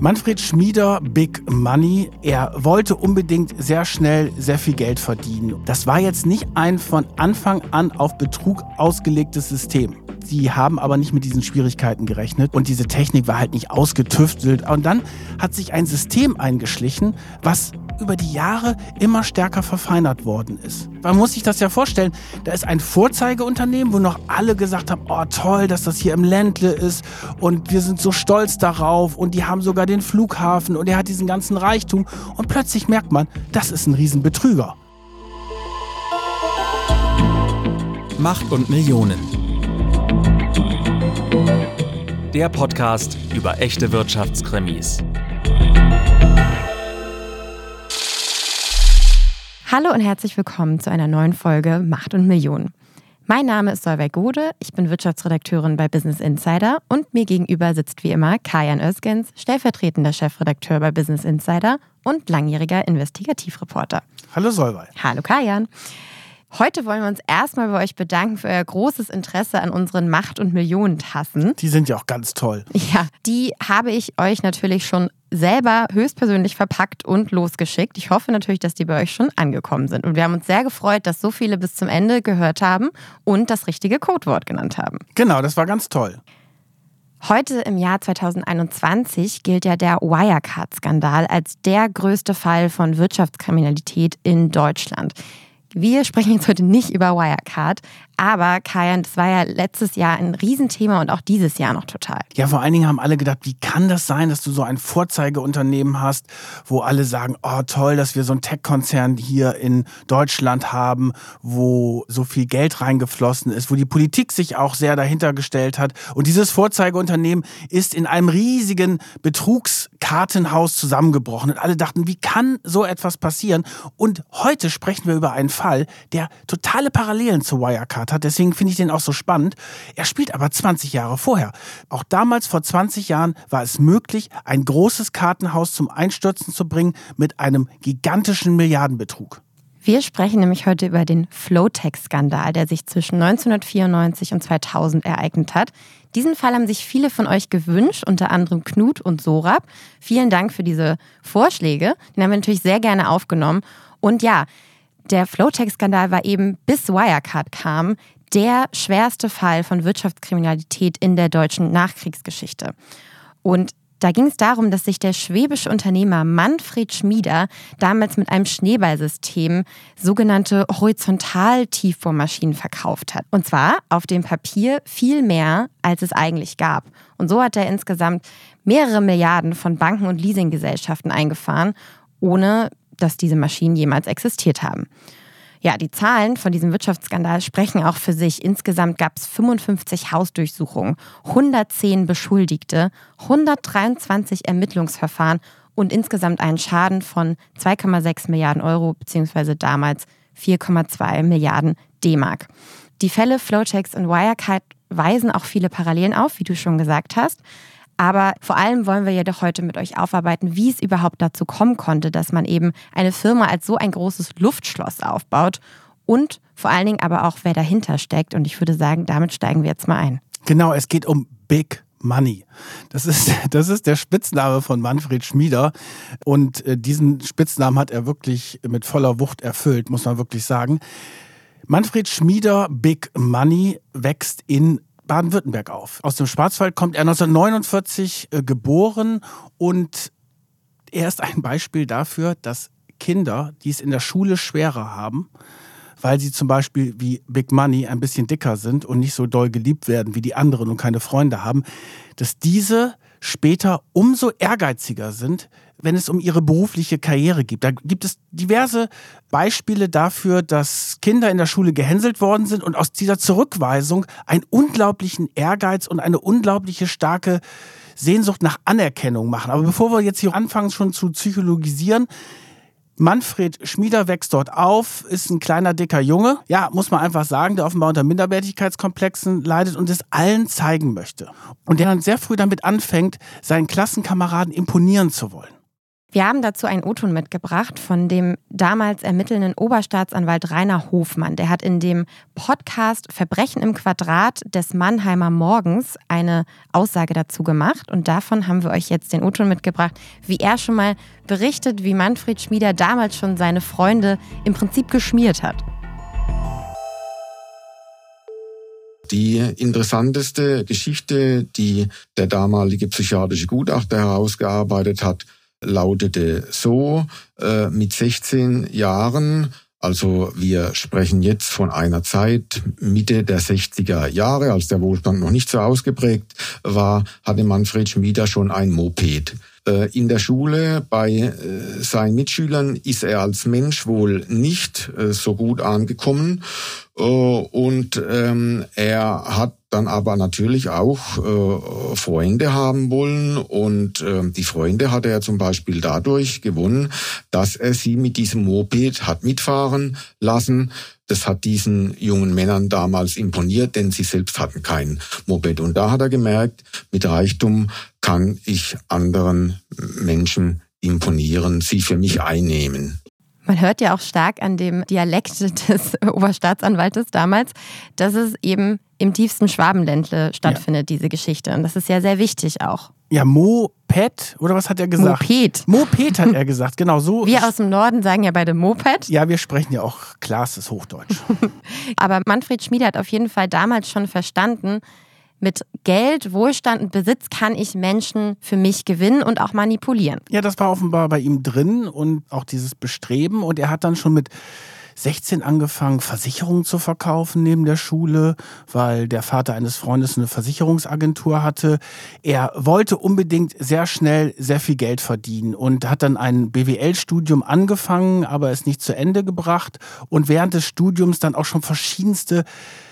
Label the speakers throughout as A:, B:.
A: Manfred Schmieder, Big Money, er wollte unbedingt sehr schnell sehr viel Geld verdienen. Das war jetzt nicht ein von Anfang an auf Betrug ausgelegtes System. Die haben aber nicht mit diesen Schwierigkeiten gerechnet und diese Technik war halt nicht ausgetüftelt. Und dann hat sich ein System eingeschlichen, was über die Jahre immer stärker verfeinert worden ist. Man muss sich das ja vorstellen, da ist ein Vorzeigeunternehmen, wo noch alle gesagt haben, oh toll, dass das hier im Ländle ist und wir sind so stolz darauf und die haben sogar den Flughafen und er hat diesen ganzen Reichtum und plötzlich merkt man, das ist ein Riesenbetrüger.
B: Macht und Millionen. Der Podcast über echte Wirtschaftskrimis.
C: Hallo und herzlich willkommen zu einer neuen Folge Macht und Millionen. Mein Name ist Solveig Gode, ich bin Wirtschaftsredakteurin bei Business Insider und mir gegenüber sitzt wie immer Kajan Özgens, stellvertretender Chefredakteur bei Business Insider und langjähriger Investigativreporter.
A: Hallo Solveig.
C: Hallo Kajan. Heute wollen wir uns erstmal bei euch bedanken für euer großes Interesse an unseren Macht- und Millionentassen.
A: Die sind ja auch ganz toll.
C: Ja, die habe ich euch natürlich schon selber höchstpersönlich verpackt und losgeschickt. Ich hoffe natürlich, dass die bei euch schon angekommen sind. Und wir haben uns sehr gefreut, dass so viele bis zum Ende gehört haben und das richtige Codewort genannt haben.
A: Genau, das war ganz toll.
C: Heute im Jahr 2021 gilt ja der Wirecard-Skandal als der größte Fall von Wirtschaftskriminalität in Deutschland. Wir sprechen jetzt heute nicht über Wirecard, aber Kajan, das war ja letztes Jahr ein Riesenthema und auch dieses Jahr noch total.
A: Ja, vor allen Dingen haben alle gedacht, wie kann das sein, dass du so ein Vorzeigeunternehmen hast, wo alle sagen, oh toll, dass wir so einen Tech-Konzern hier in Deutschland haben, wo so viel Geld reingeflossen ist, wo die Politik sich auch sehr dahinter gestellt hat. Und dieses Vorzeigeunternehmen ist in einem riesigen Betrugskartenhaus zusammengebrochen. Und alle dachten, wie kann so etwas passieren? Und heute sprechen wir über einen Fall, der totale Parallelen zu Wirecard hat. Deswegen finde ich den auch so spannend. Er spielt aber 20 Jahre vorher. Auch damals, vor 20 Jahren, war es möglich, ein großes Kartenhaus zum Einstürzen zu bringen mit einem gigantischen Milliardenbetrug.
C: Wir sprechen nämlich heute über den Flowtech-Skandal, der sich zwischen 1994 und 2000 ereignet hat. Diesen Fall haben sich viele von euch gewünscht, unter anderem Knut und Sorab. Vielen Dank für diese Vorschläge. Den haben wir natürlich sehr gerne aufgenommen. Und ja, der Flowtech-Skandal war eben bis Wirecard kam der schwerste Fall von Wirtschaftskriminalität in der deutschen Nachkriegsgeschichte. Und da ging es darum, dass sich der schwäbische Unternehmer Manfred Schmieder damals mit einem Schneeballsystem sogenannte Horizontal-Tiefbohrmaschinen verkauft hat. Und zwar auf dem Papier viel mehr, als es eigentlich gab. Und so hat er insgesamt mehrere Milliarden von Banken und Leasinggesellschaften eingefahren, ohne dass diese Maschinen jemals existiert haben. Ja, die Zahlen von diesem Wirtschaftsskandal sprechen auch für sich. Insgesamt gab es 55 Hausdurchsuchungen, 110 Beschuldigte, 123 Ermittlungsverfahren und insgesamt einen Schaden von 2,6 Milliarden Euro beziehungsweise damals 4,2 Milliarden D-Mark. Die Fälle Flowchecks und Wirecard weisen auch viele Parallelen auf, wie du schon gesagt hast. Aber vor allem wollen wir jedoch heute mit euch aufarbeiten, wie es überhaupt dazu kommen konnte, dass man eben eine Firma als so ein großes Luftschloss aufbaut und vor allen Dingen aber auch, wer dahinter steckt. Und ich würde sagen, damit steigen wir jetzt mal ein.
A: Genau, es geht um Big Money. Das ist, das ist der Spitzname von Manfred Schmieder. Und äh, diesen Spitznamen hat er wirklich mit voller Wucht erfüllt, muss man wirklich sagen. Manfred Schmieder, Big Money, wächst in Baden-Württemberg auf. Aus dem Schwarzwald kommt er 1949 äh, geboren und er ist ein Beispiel dafür, dass Kinder, die es in der Schule schwerer haben, weil sie zum Beispiel wie Big Money ein bisschen dicker sind und nicht so doll geliebt werden wie die anderen und keine Freunde haben, dass diese später umso ehrgeiziger sind, wenn es um ihre berufliche Karriere geht. Da gibt es diverse Beispiele dafür, dass Kinder in der Schule gehänselt worden sind und aus dieser Zurückweisung einen unglaublichen Ehrgeiz und eine unglaubliche starke Sehnsucht nach Anerkennung machen. Aber bevor wir jetzt hier anfangen, schon zu psychologisieren, Manfred Schmieder wächst dort auf, ist ein kleiner, dicker Junge. Ja, muss man einfach sagen, der offenbar unter Minderwertigkeitskomplexen leidet und es allen zeigen möchte. Und der dann sehr früh damit anfängt, seinen Klassenkameraden imponieren zu wollen.
C: Wir haben dazu einen O-Ton mitgebracht von dem damals ermittelnden Oberstaatsanwalt Rainer Hofmann. Der hat in dem Podcast Verbrechen im Quadrat des Mannheimer Morgens eine Aussage dazu gemacht. Und davon haben wir euch jetzt den O-Ton mitgebracht, wie er schon mal berichtet, wie Manfred Schmieder damals schon seine Freunde im Prinzip geschmiert hat.
D: Die interessanteste Geschichte, die der damalige psychiatrische Gutachter herausgearbeitet hat, lautete so, äh, mit 16 Jahren, also wir sprechen jetzt von einer Zeit Mitte der 60er Jahre, als der Wohlstand noch nicht so ausgeprägt war, hatte Manfred Schmieder schon ein Moped. Äh, in der Schule bei äh, seinen Mitschülern ist er als Mensch wohl nicht äh, so gut angekommen und ähm, er hat dann aber natürlich auch äh, Freunde haben wollen und äh, die Freunde hat er zum Beispiel dadurch gewonnen, dass er sie mit diesem Moped hat mitfahren lassen. Das hat diesen jungen Männern damals imponiert, denn sie selbst hatten kein Moped. Und da hat er gemerkt, mit Reichtum kann ich anderen Menschen imponieren, sie für mich einnehmen.
C: Man hört ja auch stark an dem Dialekt des Oberstaatsanwaltes damals, dass es eben im tiefsten Schwabenländle stattfindet, ja. diese Geschichte. Und das ist ja sehr wichtig auch.
A: Ja, Moped, oder was hat er gesagt?
C: Moped.
A: Moped hat er gesagt, genau so.
C: Wir aus dem Norden sagen ja beide Moped.
A: Ja, wir sprechen ja auch klares Hochdeutsch.
C: Aber Manfred Schmieder hat auf jeden Fall damals schon verstanden, mit Geld, Wohlstand und Besitz kann ich Menschen für mich gewinnen und auch manipulieren.
A: Ja, das war offenbar bei ihm drin und auch dieses Bestreben. Und er hat dann schon mit 16 angefangen, Versicherungen zu verkaufen neben der Schule, weil der Vater eines Freundes eine Versicherungsagentur hatte. Er wollte unbedingt sehr schnell sehr viel Geld verdienen und hat dann ein BWL-Studium angefangen, aber es nicht zu Ende gebracht und während des Studiums dann auch schon verschiedenste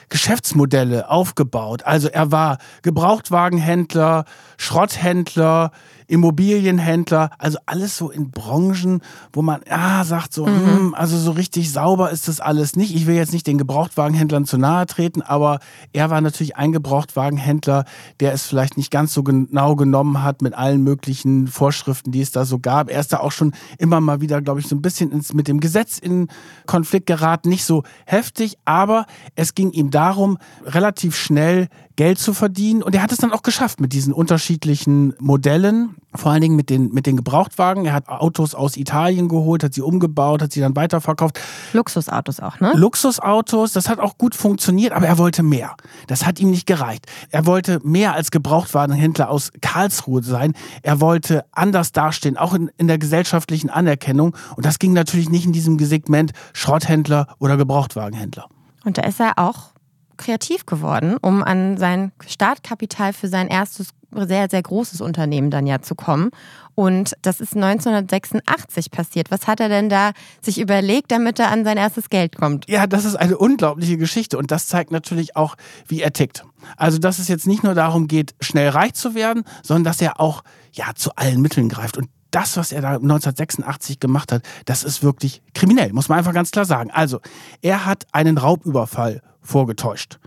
A: Geschäftsmodelle aufgebaut. Also er war Gebrauchtwagenhändler, Schrotthändler, Immobilienhändler, also alles so in Branchen, wo man ja sagt so, mhm. hm, also so richtig sauber ist das alles nicht. Ich will jetzt nicht den Gebrauchtwagenhändlern zu nahe treten, aber er war natürlich ein Gebrauchtwagenhändler, der es vielleicht nicht ganz so genau genommen hat mit allen möglichen Vorschriften, die es da so gab. Er ist da auch schon immer mal wieder, glaube ich, so ein bisschen ins, mit dem Gesetz in Konflikt geraten. Nicht so heftig, aber es ging ihm darum, relativ schnell Geld zu verdienen. Und er hat es dann auch geschafft mit diesen unterschiedlichen Modellen, vor allen Dingen mit den, mit den Gebrauchtwagen. Er hat Autos aus Italien geholt, hat sie umgebaut, hat sie dann weiterverkauft.
C: Luxusautos auch, ne?
A: Luxusautos, das hat auch gut funktioniert, aber er wollte mehr. Das hat ihm nicht gereicht. Er wollte mehr als Gebrauchtwagenhändler aus Karlsruhe sein. Er wollte anders dastehen, auch in, in der gesellschaftlichen Anerkennung. Und das ging natürlich nicht in diesem Segment Schrotthändler oder Gebrauchtwagenhändler.
C: Und da ist er auch kreativ geworden, um an sein Startkapital für sein erstes sehr, sehr großes Unternehmen dann ja zu kommen. Und das ist 1986 passiert. Was hat er denn da sich überlegt, damit er an sein erstes Geld kommt?
A: Ja, das ist eine unglaubliche Geschichte und das zeigt natürlich auch, wie er tickt. Also, dass es jetzt nicht nur darum geht, schnell reich zu werden, sondern dass er auch ja zu allen Mitteln greift. Und das, was er da 1986 gemacht hat, das ist wirklich kriminell, muss man einfach ganz klar sagen. Also, er hat einen Raubüberfall vorgetäuscht.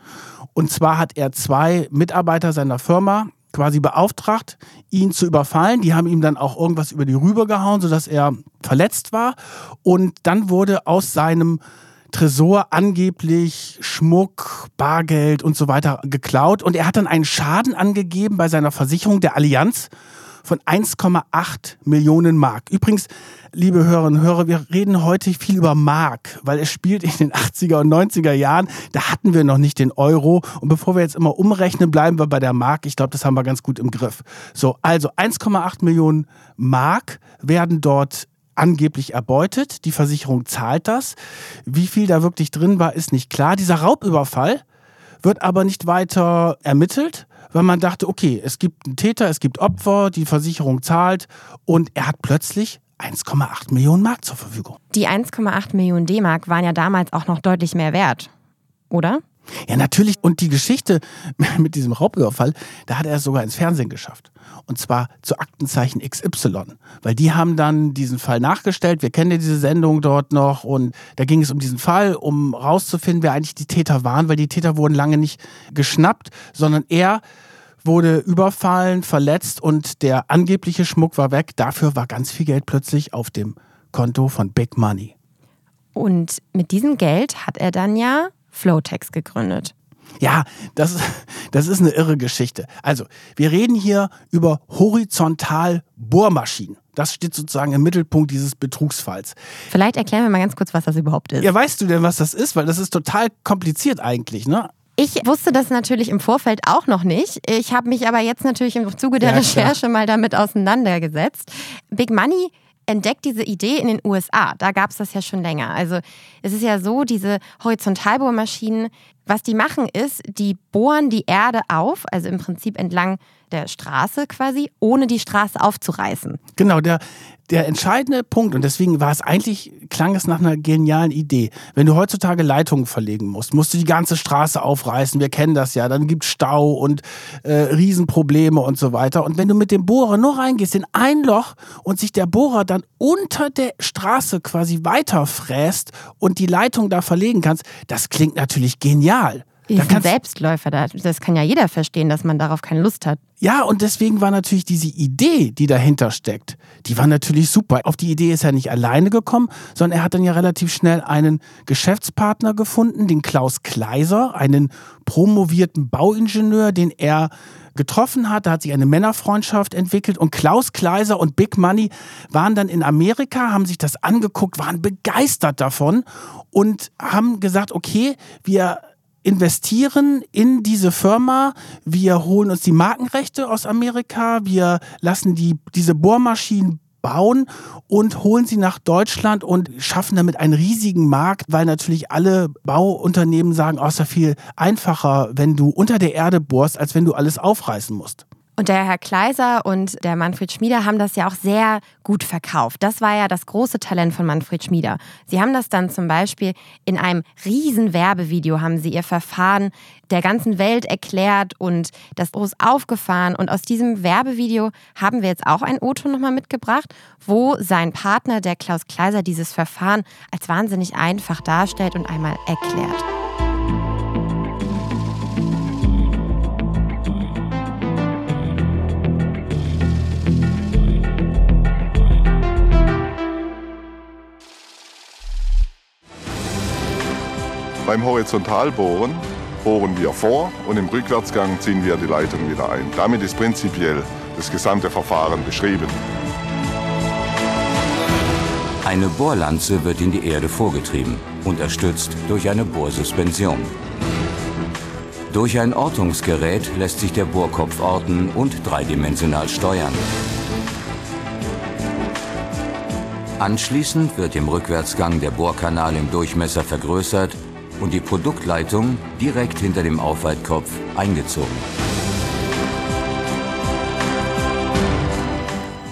A: Und zwar hat er zwei Mitarbeiter seiner Firma quasi beauftragt, ihn zu überfallen. Die haben ihm dann auch irgendwas über die Rübe gehauen, sodass er verletzt war. Und dann wurde aus seinem Tresor angeblich Schmuck, Bargeld und so weiter geklaut. Und er hat dann einen Schaden angegeben bei seiner Versicherung der Allianz von 1,8 Millionen Mark. Übrigens, liebe Hörerinnen und Hörer, wir reden heute viel über Mark, weil es spielt in den 80er und 90er Jahren. Da hatten wir noch nicht den Euro. Und bevor wir jetzt immer umrechnen, bleiben wir bei der Mark. Ich glaube, das haben wir ganz gut im Griff. So, also 1,8 Millionen Mark werden dort angeblich erbeutet. Die Versicherung zahlt das. Wie viel da wirklich drin war, ist nicht klar. Dieser Raubüberfall wird aber nicht weiter ermittelt weil man dachte, okay, es gibt einen Täter, es gibt Opfer, die Versicherung zahlt und er hat plötzlich 1,8 Millionen Mark zur Verfügung.
C: Die 1,8 Millionen D-Mark waren ja damals auch noch deutlich mehr wert, oder?
A: Ja, natürlich. Und die Geschichte mit diesem Raubüberfall, da hat er es sogar ins Fernsehen geschafft. Und zwar zu Aktenzeichen XY. Weil die haben dann diesen Fall nachgestellt. Wir kennen ja diese Sendung dort noch. Und da ging es um diesen Fall, um rauszufinden, wer eigentlich die Täter waren. Weil die Täter wurden lange nicht geschnappt, sondern er wurde überfallen, verletzt und der angebliche Schmuck war weg. Dafür war ganz viel Geld plötzlich auf dem Konto von Big Money.
C: Und mit diesem Geld hat er dann ja Flowtex gegründet.
A: Ja, das, das ist eine irre Geschichte. Also, wir reden hier über Horizontal-Bohrmaschinen. Das steht sozusagen im Mittelpunkt dieses Betrugsfalls.
C: Vielleicht erklären wir mal ganz kurz, was das überhaupt ist.
A: Ja, weißt du denn, was das ist? Weil das ist total kompliziert eigentlich, ne?
C: Ich wusste das natürlich im Vorfeld auch noch nicht. Ich habe mich aber jetzt natürlich im Zuge der
A: Ja.
C: Recherche mal damit auseinandergesetzt. Big Money entdeckt diese Idee in den USA. Da gab es das ja schon länger. Also es ist ja so, diese Horizontalbohrmaschinen, was die machen ist, die bohren die Erde auf, also im Prinzip entlang der Straße quasi, ohne die Straße aufzureißen.
A: Genau, der, der entscheidende Punkt, und deswegen war es eigentlich, klang es nach einer genialen Idee. Wenn du heutzutage Leitungen verlegen musst, musst du die ganze Straße aufreißen. Wir kennen das ja. Dann gibt Stau und äh, Riesenprobleme und so weiter. Und wenn du mit dem Bohrer nur reingehst in ein Loch und sich der Bohrer dann unter der Straße quasi weiterfräst und die Leitung da verlegen kannst, das klingt natürlich genial.
C: Das
A: Da
C: ist ein Selbstläufer. da- Das kann ja jeder verstehen, dass man darauf keine Lust hat.
A: Ja, und deswegen war natürlich diese Idee, die dahinter steckt, die war natürlich super. Auf die Idee ist er nicht alleine gekommen, sondern er hat dann ja relativ schnell einen Geschäftspartner gefunden, den Klaus Kleiser, einen promovierten Bauingenieur, den er getroffen hat. Da hat sich eine Männerfreundschaft entwickelt und Klaus Kleiser und Big Money waren dann in Amerika, haben sich das angeguckt, waren begeistert davon und haben gesagt, okay, wir investieren in diese Firma, wir holen uns die Markenrechte aus Amerika, wir lassen die, diese Bohrmaschinen bauen und holen sie nach Deutschland und schaffen damit einen riesigen Markt, weil natürlich alle Bauunternehmen sagen, oh, ja viel einfacher, wenn du unter der Erde bohrst, als wenn du alles aufreißen musst.
C: Und der Herr Kleiser und der Manfred Schmieder haben das ja auch sehr gut verkauft. Das war ja das große Talent von Manfred Schmieder. Sie haben das dann zum Beispiel in einem riesen Werbevideo haben sie ihr Verfahren der ganzen Welt erklärt und das groß aufgefahren. Und aus diesem Werbevideo haben wir jetzt auch ein O-Ton nochmal mitgebracht, wo sein Partner, der Klaus Kleiser, dieses Verfahren als wahnsinnig einfach darstellt und einmal erklärt.
E: Beim Horizontalbohren bohren wir vor und im Rückwärtsgang ziehen wir die Leitung wieder ein. Damit ist prinzipiell das gesamte Verfahren beschrieben.
F: Eine Bohrlanze wird in die Erde vorgetrieben, unterstützt durch eine Bohrsuspension. Durch ein Ortungsgerät lässt sich der Bohrkopf orten und dreidimensional steuern. Anschließend wird im Rückwärtsgang der Bohrkanal im Durchmesser vergrößert und die Produktleitung direkt hinter dem Aufweitkopf eingezogen.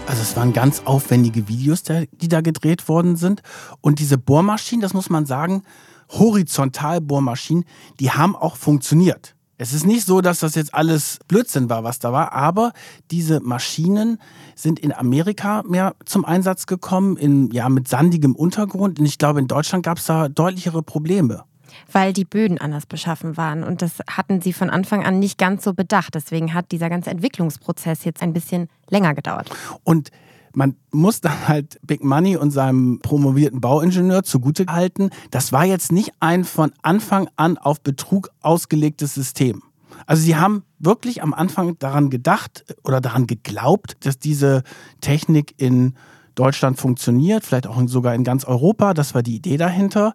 A: Also es waren ganz aufwendige Videos, die da gedreht worden sind. Und diese Bohrmaschinen, das muss man sagen, Horizontalbohrmaschinen, die haben auch funktioniert. Es ist nicht so, dass das jetzt alles Blödsinn war, was da war, aber diese Maschinen sind in Amerika mehr zum Einsatz gekommen, in, ja, mit sandigem Untergrund. Und ich glaube, in Deutschland gab es da deutlichere Probleme.
C: Weil die Böden anders beschaffen waren. Und das hatten sie von Anfang an nicht ganz so bedacht. Deswegen hat dieser ganze Entwicklungsprozess jetzt ein bisschen länger gedauert.
A: Und man muss dann halt Big Money und seinem promovierten Bauingenieur zugute halten, das war jetzt nicht ein von Anfang an auf Betrug ausgelegtes System. Also sie haben wirklich am Anfang daran gedacht oder daran geglaubt, dass diese Technik in Deutschland funktioniert, vielleicht auch sogar in ganz Europa. Das war die Idee dahinter.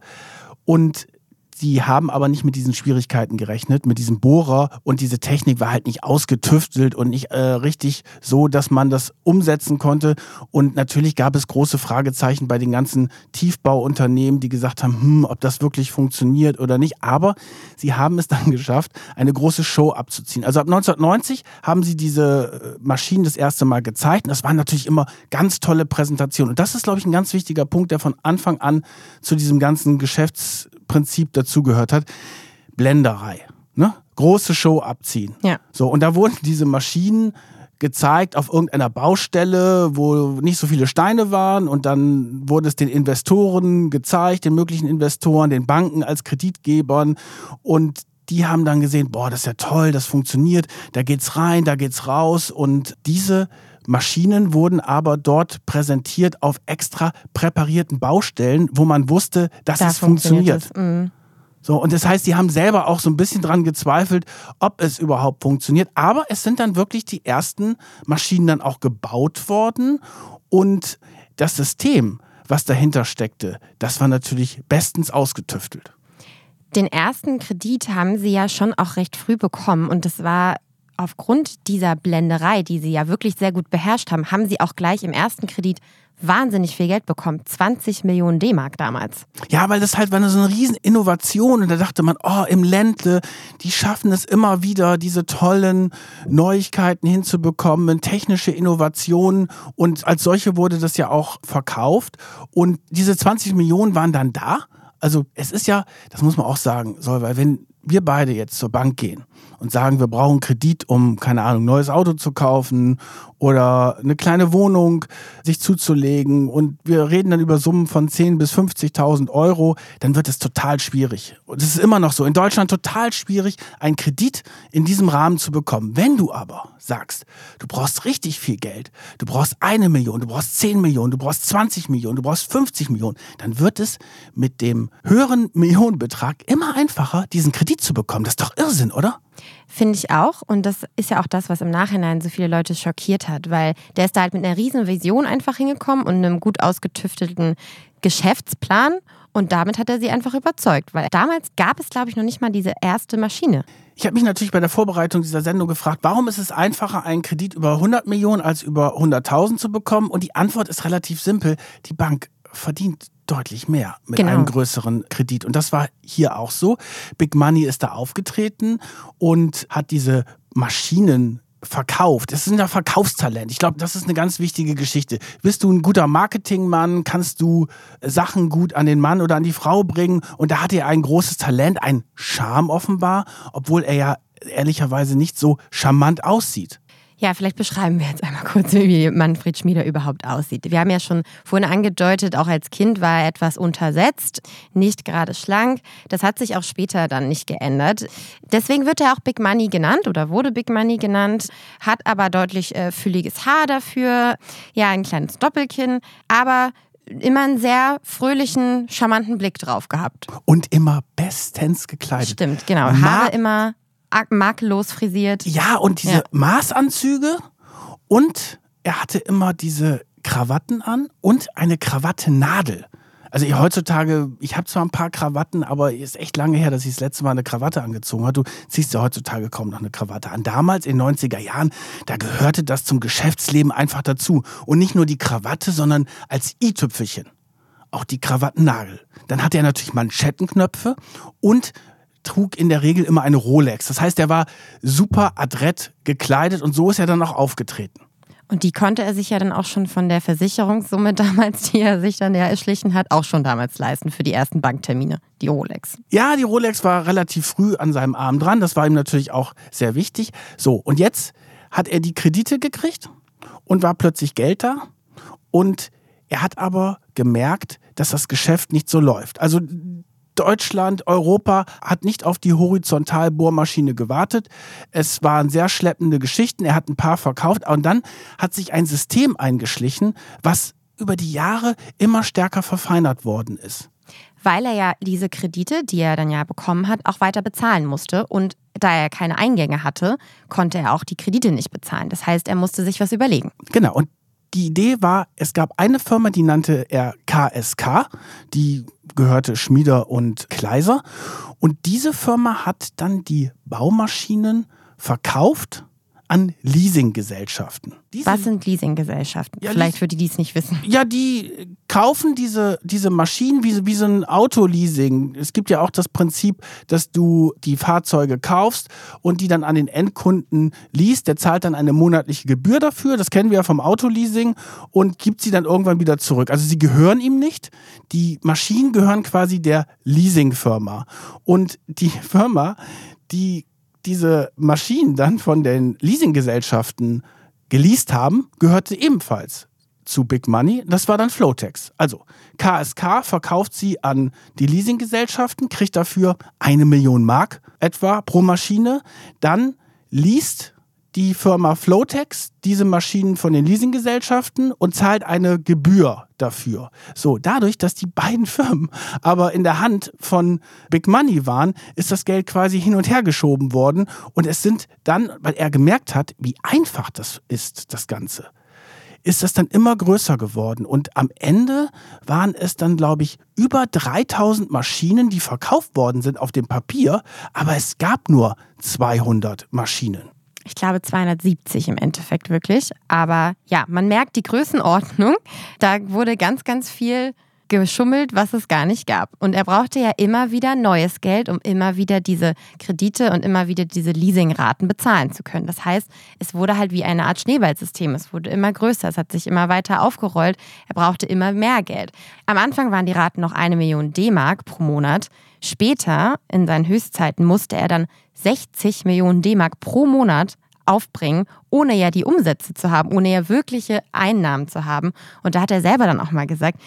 A: Und Sie haben aber nicht mit diesen Schwierigkeiten gerechnet, mit diesem Bohrer und diese Technik war halt nicht ausgetüftelt und nicht äh, richtig so, dass man das umsetzen konnte. Und natürlich gab es große Fragezeichen bei den ganzen Tiefbauunternehmen, die gesagt haben, hm, ob das wirklich funktioniert oder nicht. Aber sie haben es dann geschafft, eine große Show abzuziehen. Also ab 1990 haben sie diese äh, Maschinen das erste Mal gezeigt. Und das waren natürlich immer ganz tolle Präsentationen. Und das ist, glaube ich, ein ganz wichtiger Punkt, der von Anfang an zu diesem ganzen Geschäftsprinzip dazugehört hat. Blenderei. Ne? Große Show abziehen.
C: Ja.
A: So, und da wurden diese Maschinen gezeigt auf irgendeiner Baustelle, wo nicht so viele Steine waren und dann wurde es den Investoren gezeigt, den möglichen Investoren, den Banken als Kreditgebern und die haben dann gesehen, boah, das ist ja toll, das funktioniert, da geht's rein, da geht's raus und diese Maschinen wurden aber dort präsentiert auf extra präparierten Baustellen, wo man wusste, dass
C: Da
A: es funktioniert.
C: es. Mhm.
A: So, und das heißt, die haben selber auch so ein bisschen dran gezweifelt, ob es überhaupt funktioniert. Aber es sind dann wirklich die ersten Maschinen dann auch gebaut worden und das System, was dahinter steckte, das war natürlich bestens ausgetüftelt.
C: Den ersten Kredit haben sie ja schon auch recht früh bekommen und das war aufgrund dieser Blenderei, die sie ja wirklich sehr gut beherrscht haben, haben sie auch gleich im ersten Kredit wahnsinnig viel Geld bekommen. 20 Millionen D-Mark damals.
A: Ja, weil das halt war so eine riesen Innovation und da dachte man, oh, im Ländle, die schaffen es immer wieder, diese tollen Neuigkeiten hinzubekommen, technische Innovationen und als solche wurde das ja auch verkauft und diese 20 Millionen waren dann da. Also es ist ja, das muss man auch sagen, soll, weil wenn wir beide jetzt zur Bank gehen und sagen, wir brauchen Kredit, um, keine Ahnung, ein neues Auto zu kaufen oder eine kleine Wohnung sich zuzulegen und wir reden dann über Summen von 10.000 bis 50.000 Euro, dann wird es total schwierig. Und es ist immer noch so, in Deutschland total schwierig, einen Kredit in diesem Rahmen zu bekommen. Wenn du aber sagst, du brauchst richtig viel Geld, du brauchst eine Million, du brauchst 10 Millionen, du brauchst 20 Millionen, du brauchst 50 Millionen, dann wird es mit dem höheren Millionenbetrag immer einfacher, diesen Kredit zu bekommen. Das ist doch Irrsinn, oder?
C: Finde ich auch. Und das ist ja auch das, was im Nachhinein so viele Leute schockiert hat, weil der ist da halt mit einer riesen Vision einfach hingekommen und einem gut ausgetüftelten Geschäftsplan. Und damit hat er sie einfach überzeugt, weil damals gab es, glaube ich, noch nicht mal diese erste Maschine.
A: Ich habe mich natürlich bei der Vorbereitung dieser Sendung gefragt, warum ist es einfacher, einen Kredit über 100 Millionen als über 100.000 zu bekommen? Und die Antwort ist relativ simpel. Die Bank verdient deutlich mehr mit
C: Genau.
A: einem größeren Kredit. Und das war hier auch so. Big Money ist da aufgetreten und hat diese Maschinen verkauft. Es sind ja Verkaufstalent. Ich glaube, das ist eine ganz wichtige Geschichte. Bist du ein guter Marketingmann, kannst du Sachen gut an den Mann oder an die Frau bringen. Und da hat er ein großes Talent, ein Charme offenbar, obwohl er ja ehrlicherweise nicht so charmant aussieht.
C: Ja, vielleicht beschreiben wir jetzt einmal kurz, wie Manfred Schmieder überhaupt aussieht. Wir haben ja schon vorhin angedeutet, auch als Kind war er etwas untersetzt, nicht gerade schlank. Das hat sich auch später dann nicht geändert. Deswegen wird er auch Big Money genannt oder wurde Big Money genannt, hat aber deutlich äh, fülliges Haar dafür, ja, ein kleines Doppelkinn, aber immer einen sehr fröhlichen, charmanten Blick drauf gehabt.
A: Und immer bestens gekleidet.
C: Stimmt, genau.
A: Ma-
C: Haare immer ak- makellos frisiert.
A: Ja, und diese
C: Ja.
A: Maßanzüge und er hatte immer diese Krawatten an und eine Krawattennadel. Also ich, heutzutage, ich habe zwar ein paar Krawatten, aber ist echt lange her, dass ich das letzte Mal eine Krawatte angezogen habe. Du ziehst ja heutzutage kaum noch eine Krawatte an. Damals in den 90er Jahren, da gehörte das zum Geschäftsleben einfach dazu. Und nicht nur die Krawatte, sondern als i-Tüpfelchen auch die Krawattennagel. Dann hatte er natürlich Manschettenknöpfe und trug in der Regel immer eine Rolex. Das heißt, er war super adrett gekleidet und so ist er dann auch aufgetreten.
C: Und die konnte er sich ja dann auch schon von der Versicherungssumme damals, die er sich dann ja erschlichen hat, auch schon damals leisten für die ersten Banktermine, die Rolex.
A: Ja, die Rolex war relativ früh an seinem Arm dran. Das war ihm natürlich auch sehr wichtig. So, und jetzt hat er die Kredite gekriegt und war plötzlich Geld da. Und er hat aber gemerkt, dass das Geschäft nicht so läuft. Also Deutschland, Europa hat nicht auf die Horizontalbohrmaschine gewartet. Es waren sehr schleppende Geschichten. Er hat ein paar verkauft und dann hat sich ein System eingeschlichen, was über die Jahre immer stärker verfeinert worden ist.
C: Weil er ja diese Kredite, die er dann ja bekommen hat, auch weiter bezahlen musste. Und da er keine Eingänge hatte, konnte er auch die Kredite nicht bezahlen. Das heißt, er musste sich was überlegen.
A: Genau. Und die Idee war, es gab eine Firma, die nannte er KSK, die gehörte Schmieder und Kleiser. Und diese Firma hat dann die Baumaschinen verkauft an Leasinggesellschaften. Diese,
C: Was sind Leasinggesellschaften?
A: Ja,
C: Vielleicht für die, die es nicht wissen.
A: Ja, die kaufen diese, diese Maschinen wie, so- wie so ein Autoleasing. Es gibt ja auch das Prinzip, dass du die Fahrzeuge kaufst und die dann an den Endkunden liest. Der zahlt dann eine monatliche Gebühr dafür. Das kennen wir ja vom Autoleasing und gibt sie dann irgendwann wieder zurück. Also sie gehören ihm nicht. Die Maschinen gehören quasi der Leasingfirma. Und die Firma, die diese Maschinen dann von den Leasinggesellschaften geleast haben, gehörte ebenfalls zu Big Money. Das war dann Flotex. Also KSK verkauft sie an die Leasinggesellschaften, kriegt dafür eine Million Mark etwa pro Maschine. Dann liest die Firma Flotex diese Maschinen von den Leasinggesellschaften und zahlt eine Gebühr dafür. So, dadurch, dass die beiden Firmen aber in der Hand von Big Money waren, ist das Geld quasi hin und her geschoben worden und es sind dann, weil er gemerkt hat, wie einfach das ist, das Ganze ist das dann immer größer geworden. Und am Ende waren es dann, glaube ich, über 3000 Maschinen, die verkauft worden sind auf dem Papier, aber es gab nur 200 Maschinen.
C: Ich glaube 270 im Endeffekt wirklich. Aber ja, man merkt die Größenordnung. Da wurde ganz, ganz viel geschummelt, was es gar nicht gab. Und er brauchte ja immer wieder neues Geld, um immer wieder diese Kredite und immer wieder diese Leasingraten bezahlen zu können. Das heißt, es wurde halt wie eine Art Schneeballsystem. Es wurde immer größer, es hat sich immer weiter aufgerollt. Er brauchte immer mehr Geld. Am Anfang waren die Raten noch eine Million D-Mark pro Monat. Später, in seinen Höchstzeiten, musste er dann 60 Millionen D-Mark pro Monat aufbringen, ohne ja die Umsätze zu haben, ohne ja wirkliche Einnahmen zu haben. Und da hat er selber dann auch mal gesagt,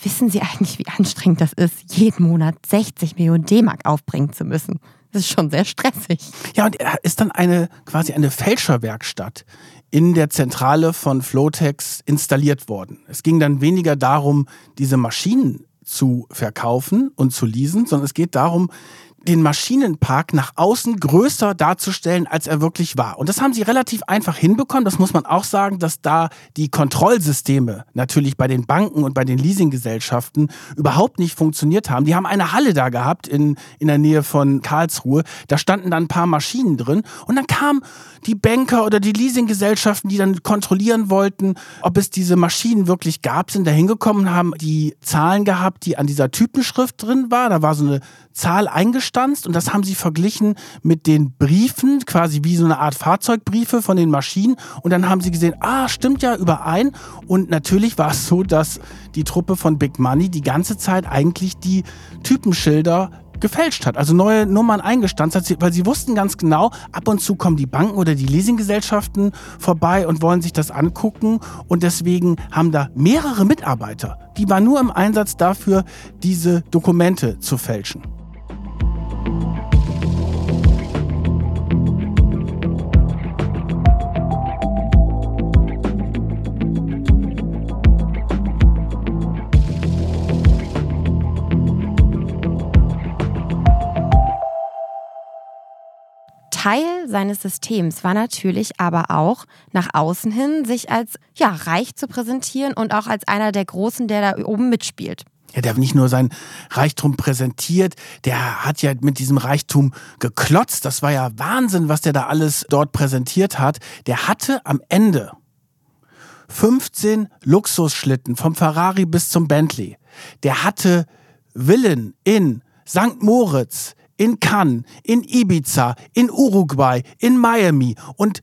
C: Wissen Sie eigentlich, wie anstrengend das ist, jeden Monat 60 Millionen D-Mark aufbringen zu müssen? Das ist schon sehr stressig.
A: Ja, und er ist dann eine quasi eine Fälscherwerkstatt in der Zentrale von Flotex installiert worden. Es ging dann weniger darum, diese Maschinen zu verkaufen und zu leasen, sondern es geht darum, den Maschinenpark nach außen größer darzustellen, als er wirklich war. Und das haben sie relativ einfach hinbekommen. Das muss man auch sagen, dass da die Kontrollsysteme natürlich bei den Banken und bei den Leasinggesellschaften überhaupt nicht funktioniert haben. Die haben eine Halle da gehabt in, in der Nähe von Karlsruhe. Da standen dann ein paar Maschinen drin. Und dann kamen die Banker oder die Leasinggesellschaften, die dann kontrollieren wollten, ob es diese Maschinen wirklich gab, sind da hingekommen, haben die Zahlen gehabt, die an dieser Typenschrift drin war. Da war so eine Zahl eingestanzt und das haben sie verglichen mit den Briefen, quasi wie so eine Art Fahrzeugbriefe von den Maschinen. Und dann haben sie gesehen, ah, stimmt ja überein. Und natürlich war es so, dass die Truppe von Big Money die ganze Zeit eigentlich die Typenschilder gefälscht hat, also neue Nummern eingestanzt hat, weil sie wussten ganz genau, ab und zu kommen die Banken oder die Leasinggesellschaften vorbei und wollen sich das angucken und deswegen haben da mehrere Mitarbeiter, die waren nur im Einsatz dafür, diese Dokumente zu fälschen.
C: Teil seines Systems war natürlich aber auch nach außen hin, sich als ja, reich zu präsentieren und auch als einer der Großen, der da oben mitspielt.
A: Ja, der hat nicht nur sein Reichtum präsentiert, der hat ja mit diesem Reichtum geklotzt. Das war ja Wahnsinn, was der da alles dort präsentiert hat. Der hatte am Ende 15 Luxusschlitten vom Ferrari bis zum Bentley. Der hatte Villen in St. Moritz, in Cannes, in Ibiza, in Uruguay, in Miami. Und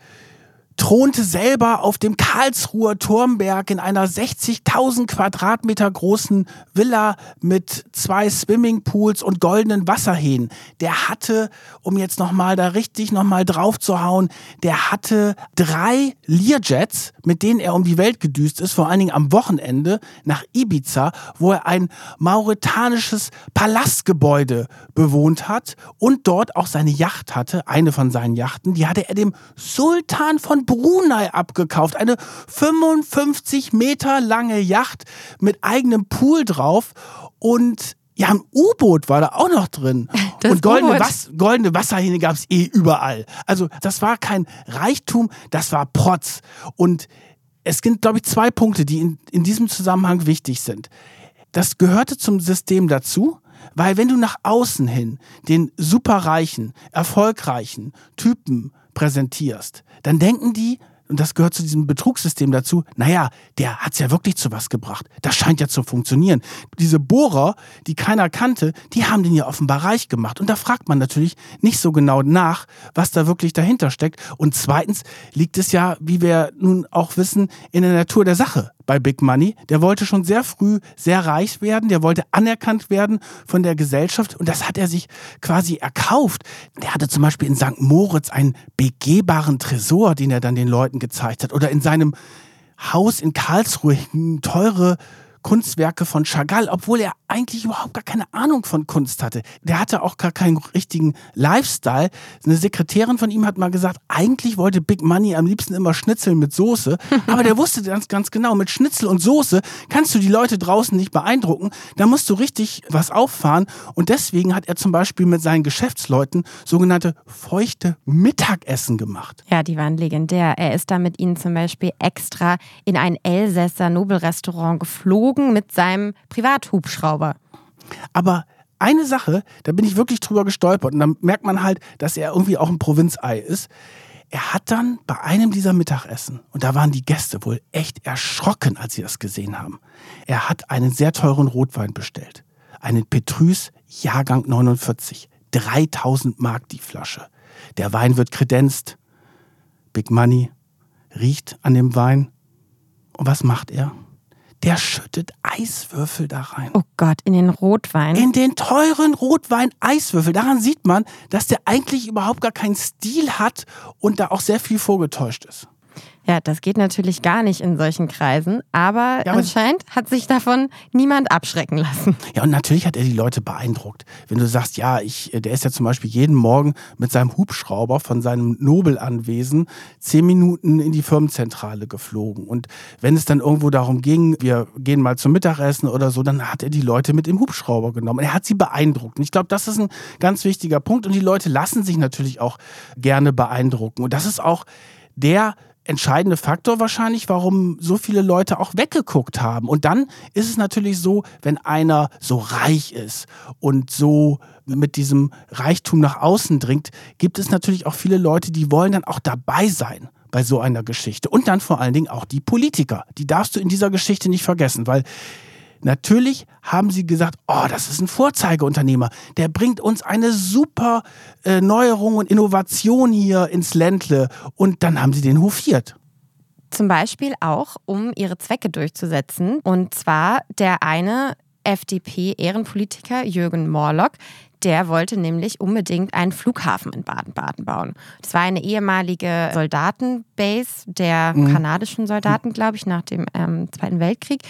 A: thronte selber auf dem Karlsruher Turmberg in einer 60.000 Quadratmeter großen Villa mit zwei Swimmingpools und goldenen Wasserhähnen. Der hatte, um jetzt nochmal da richtig nochmal drauf zu hauen, der hatte drei Learjets, mit denen er um die Welt gedüst ist, vor allen Dingen am Wochenende nach Ibiza, wo er ein mauretanisches Palastgebäude bewohnt hat und dort auch seine Yacht hatte, eine von seinen Yachten, die hatte er dem Sultan von Brunei abgekauft. Eine 55 Meter lange Yacht mit eigenem Pool drauf und ja, ein U-Boot war da auch noch drin. Das und goldene, Was goldene Wasserhähne gab es eh überall. Also das war kein Reichtum, das war Protz. Und es gibt, glaube ich, zwei Punkte, die in, in diesem Zusammenhang wichtig sind. Das gehörte zum System dazu, weil wenn du nach außen hin den superreichen, erfolgreichen Typen präsentierst, dann denken die, und das gehört zu diesem Betrugssystem dazu, naja, der hat's ja wirklich zu was gebracht. Das scheint ja zu funktionieren. Diese Bohrer, die keiner kannte, die haben den ja offenbar reich gemacht. Und da fragt man natürlich nicht so genau nach, was da wirklich dahinter steckt. Und zweitens liegt es ja, wie wir nun auch wissen, in der Natur der Sache bei Big Money. Der wollte schon sehr früh sehr reich werden, der wollte anerkannt werden von der Gesellschaft und das hat er sich quasi erkauft. Der hatte zum Beispiel in St. Moritz einen begehbaren Tresor, den er dann den Leuten gezeigt hat oder in seinem Haus in Karlsruhe hingen teure Kunstwerke von Chagall, obwohl er eigentlich überhaupt gar keine Ahnung von Kunst hatte. Der hatte auch gar keinen richtigen Lifestyle. Eine Sekretärin von ihm hat mal gesagt, eigentlich wollte Big Money am liebsten immer Schnitzel mit Soße, aber der wusste ganz, ganz genau, mit Schnitzel und Soße kannst du die Leute draußen nicht beeindrucken. Da musst du richtig was auffahren und deswegen hat er zum Beispiel mit seinen Geschäftsleuten sogenannte feuchte Mittagessen gemacht.
C: Ja, die waren legendär. Er ist da mit ihnen zum Beispiel extra in ein Elsässer Nobelrestaurant geflogen mit seinem Privathubschrauber.
A: Aber eine Sache, da bin ich wirklich drüber gestolpert und dann merkt man halt, dass er irgendwie auch ein Provinzei ist. Er hat dann bei einem dieser Mittagessen, und da waren die Gäste wohl echt erschrocken, als sie das gesehen haben, er hat einen sehr teuren Rotwein bestellt. Einen Petrus Jahrgang 49. 3000 Mark die Flasche. Der Wein wird kredenzt. Big Money riecht an dem Wein. Und was macht er? Der schüttet Eiswürfel da rein.
C: Oh Gott, in den Rotwein.
A: In den teuren Rotwein Eiswürfel. Daran sieht man, dass der eigentlich überhaupt gar keinen Stil hat und da auch sehr viel vorgetäuscht ist.
C: Ja, das geht natürlich gar nicht in solchen Kreisen, aber,
A: Ja, aber-
C: anscheinend hat sich davon niemand abschrecken lassen.
A: Ja, und natürlich hat er die Leute beeindruckt. Wenn du sagst, ja, ich, der ist ja zum Beispiel jeden Morgen mit seinem Hubschrauber von seinem Nobelanwesen zehn Minuten in die Firmenzentrale geflogen. Und wenn es dann irgendwo darum ging, wir gehen mal zum Mittagessen oder so, dann hat er die Leute mit im Hubschrauber genommen. Er hat sie beeindruckt. Und ich glaube, das ist ein ganz wichtiger Punkt. Und die Leute lassen sich natürlich auch gerne beeindrucken. Und das ist auch der entscheidende Faktor wahrscheinlich, warum so viele Leute auch weggeguckt haben. Und dann ist es natürlich so, wenn einer so reich ist und so mit diesem Reichtum nach außen dringt, gibt es natürlich auch viele Leute, die wollen dann auch dabei sein bei so einer Geschichte. Und dann vor allen Dingen auch die Politiker. Die darfst du in dieser Geschichte nicht vergessen, weil Natürlich haben sie gesagt, oh, das ist ein Vorzeigeunternehmer. Der bringt uns eine super äh, Neuerung und Innovation hier ins Ländle. Und dann haben sie den hofiert.
C: Zum Beispiel auch, um ihre Zwecke durchzusetzen. Und zwar der eine FDP-Ehrenpolitiker Jürgen Morlock, der wollte nämlich unbedingt einen Flughafen in Baden-Baden bauen. Das war eine ehemalige Soldatenbase der kanadischen Soldaten, glaube ich, nach dem ähm, Zweiten Weltkrieg.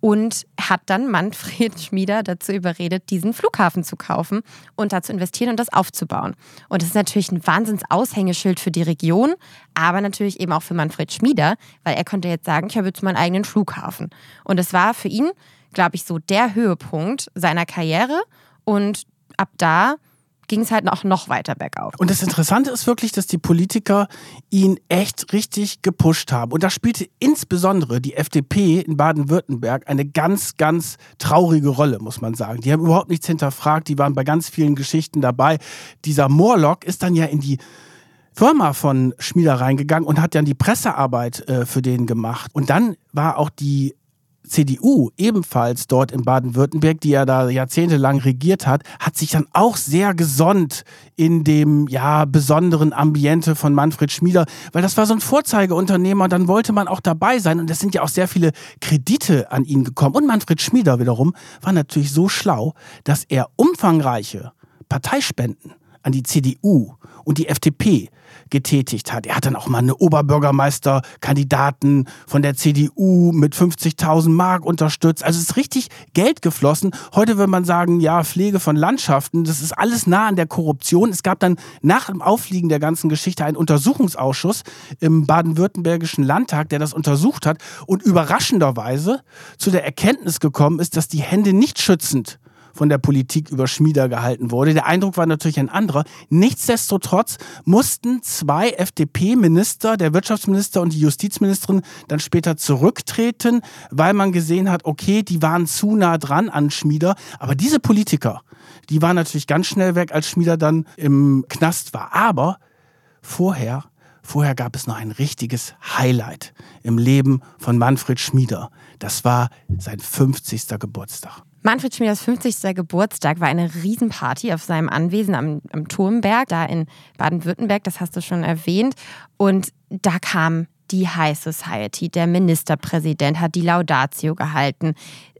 C: Und hat dann Manfred Schmieder dazu überredet, diesen Flughafen zu kaufen und da zu investieren und das aufzubauen. Und das ist natürlich ein Wahnsinns-Aushängeschild für die Region, aber natürlich eben auch für Manfred Schmieder, weil er konnte jetzt sagen, ich habe jetzt meinen eigenen Flughafen. Und es war für ihn, glaube ich, so der Höhepunkt seiner Karriere. Und ab da ging es halt noch, noch weiter bergauf.
A: Und das Interessante ist wirklich, dass die Politiker ihn echt richtig gepusht haben. Und da spielte insbesondere die FDP in Baden-Württemberg eine ganz, ganz traurige Rolle, muss man sagen. Die haben überhaupt nichts hinterfragt, die waren bei ganz vielen Geschichten dabei. Dieser Morlock ist dann ja in die Firma von Schmieder reingegangen und hat dann die Pressearbeit äh, für den gemacht. Und dann war auch die CDU ebenfalls dort in Baden-Württemberg, die ja da jahrzehntelang regiert hat, hat sich dann auch sehr gesonnt in dem ja besonderen Ambiente von Manfred Schmieder, weil das war so ein Vorzeigeunternehmer, dann wollte man auch dabei sein und es sind ja auch sehr viele Kredite an ihn gekommen. Und Manfred Schmieder wiederum war natürlich so schlau, dass er umfangreiche Parteispenden an die CDU und die FDP getätigt hat. Er hat dann auch mal eine Oberbürgermeisterkandidaten von der CDU mit 50.000 Mark unterstützt. Also es ist richtig Geld geflossen. Heute würde man sagen, ja, Pflege von Landschaften, das ist alles nah an der Korruption. Es gab dann nach dem Aufliegen der ganzen Geschichte einen Untersuchungsausschuss im baden-württembergischen Landtag, der das untersucht hat und überraschenderweise zu der Erkenntnis gekommen ist, dass die Hände nicht schützend von der Politik über Schmieder gehalten wurde. Der Eindruck war natürlich ein anderer. Nichtsdestotrotz mussten zwei FDP-Minister, der Wirtschaftsminister und die Justizministerin, dann später zurücktreten, weil man gesehen hat, okay, die waren zu nah dran an Schmieder. Aber diese Politiker, die waren natürlich ganz schnell weg, als Schmieder dann im Knast war. Aber vorher Vorher gab es noch ein richtiges Highlight im Leben von Manfred Schmieder. Das war sein 50. Geburtstag.
C: Manfred Schmieders 50. Geburtstag war eine Riesenparty auf seinem Anwesen am, am Turmberg, da in Baden-Württemberg, das hast du schon erwähnt. Und da kam die High Society, der Ministerpräsident hat die Laudatio gehalten.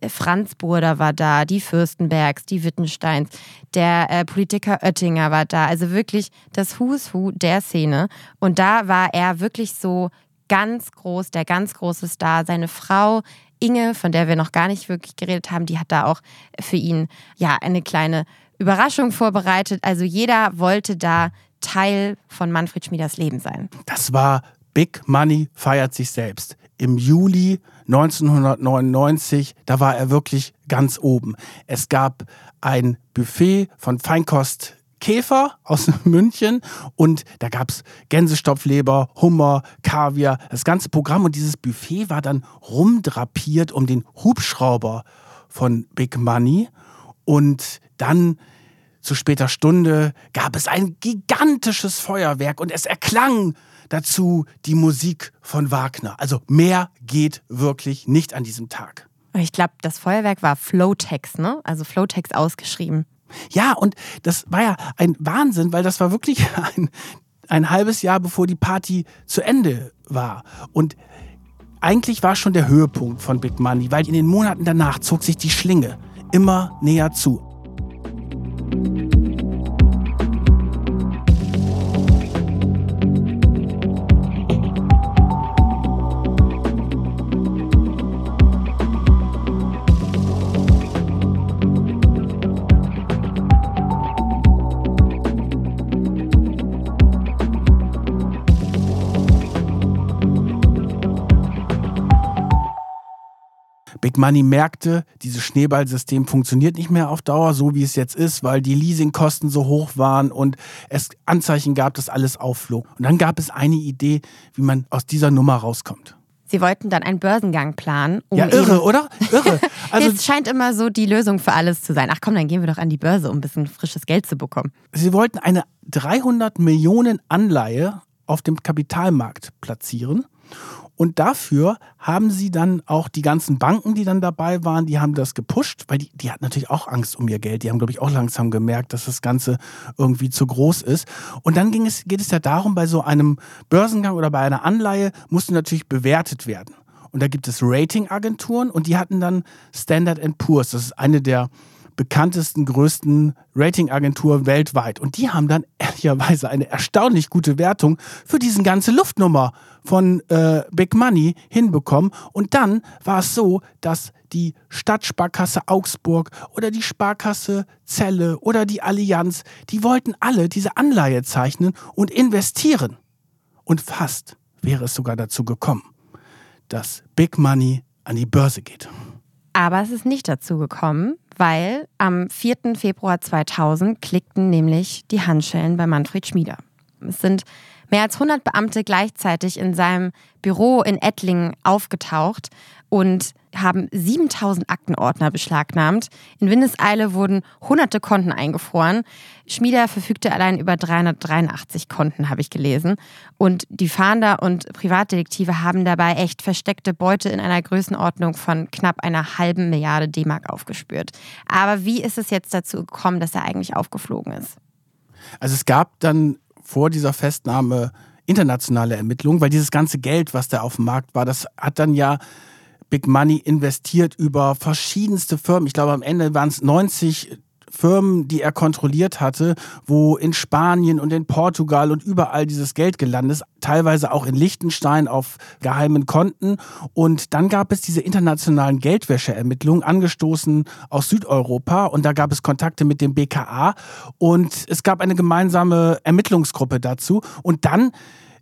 C: Franz Burda war da, die Fürstenbergs, die Wittensteins, der äh, Politiker Oettinger war da. Also wirklich das Who's Who der Szene. Und da war er wirklich so ganz groß, der ganz große Star. Seine Frau Inge, von der wir noch gar nicht wirklich geredet haben, die hat da auch für ihn ja eine kleine Überraschung vorbereitet. Also jeder wollte da Teil von Manfred Schmieders Leben sein.
A: Das war Big Money feiert sich selbst. Im Juli 1999, da war er wirklich ganz oben. Es gab ein Buffet von Feinkost Käfer aus München und da gab es Gänsestopfleber, Hummer, Kaviar, das ganze Programm und dieses Buffet war dann rumdrapiert um den Hubschrauber von Big Money und dann zu später Stunde gab es ein gigantisches Feuerwerk und es erklang dazu die Musik von Wagner. Also mehr geht wirklich nicht an diesem Tag.
C: Ich glaube, das Feuerwerk war Flowtex, ne? Also Flowtex ausgeschrieben.
A: Ja, und das war ja ein Wahnsinn, weil das war wirklich ein, ein halbes Jahr, bevor die Party zu Ende war. Und eigentlich war schon der Höhepunkt von Big Money, weil in den Monaten danach zog sich die Schlinge immer näher zu. Big Money merkte, dieses Schneeballsystem funktioniert nicht mehr auf Dauer, so wie es jetzt ist, weil die Leasingkosten so hoch waren und es Anzeichen gab, dass alles aufflog. Und dann gab es eine Idee, wie man aus dieser Nummer rauskommt.
C: Sie wollten dann einen Börsengang planen.
A: Um ja, irre, oder? Irre.
C: Also, es scheint immer so die Lösung für alles zu sein. Ach komm, dann gehen wir doch an die Börse, um ein bisschen frisches Geld zu bekommen.
A: Sie wollten eine 300 Millionen Anleihe auf dem Kapitalmarkt platzieren und dafür haben sie dann auch die ganzen Banken, die dann dabei waren, die haben das gepusht, weil die, die hatten natürlich auch Angst um ihr Geld. Die haben, glaube ich, auch langsam gemerkt, dass das Ganze irgendwie zu groß ist. Und dann ging es, geht es ja darum, bei so einem Börsengang oder bei einer Anleihe musste natürlich bewertet werden. Und da gibt es Ratingagenturen und die hatten dann Standard Poor's. Das ist eine der bekanntesten, größten Ratingagenturen weltweit. Und die haben dann ehrlicherweise eine erstaunlich gute Wertung für diesen ganze Luftnummer von äh, Big Money hinbekommen. Und dann war es so, dass die Stadtsparkasse Augsburg oder die Sparkasse Celle oder die Allianz, die wollten alle diese Anleihe zeichnen und investieren. Und fast wäre es sogar dazu gekommen, dass Big Money an die Börse geht.
C: Aber es ist nicht dazu gekommen, weil am 4. Februar 2000 klickten nämlich die Handschellen bei Manfred Schmieder. Es sind mehr als 100 Beamte gleichzeitig in seinem Büro in Ettlingen aufgetaucht und haben 7000 Aktenordner beschlagnahmt. In Windeseile wurden hunderte Konten eingefroren. Schmieder verfügte allein über 383 Konten, habe ich gelesen. Und die Fahnder und Privatdetektive haben dabei echt versteckte Beute in einer Größenordnung von knapp einer halben Milliarde D-Mark aufgespürt. Aber wie ist es jetzt dazu gekommen, dass er eigentlich aufgeflogen ist?
A: Also es gab dann vor dieser Festnahme internationale Ermittlungen, weil dieses ganze Geld, was da auf dem Markt war, das hat dann ja Big Money investiert über verschiedenste Firmen. Ich glaube, am Ende waren es 90 Firmen, die er kontrolliert hatte, wo in Spanien und in Portugal und überall dieses Geld gelandet ist, teilweise auch in Liechtenstein auf geheimen Konten. Und dann gab es diese internationalen Geldwäscheermittlungen, angestoßen aus Südeuropa. Und da gab es Kontakte mit dem BKA und es gab eine gemeinsame Ermittlungsgruppe dazu. Und dann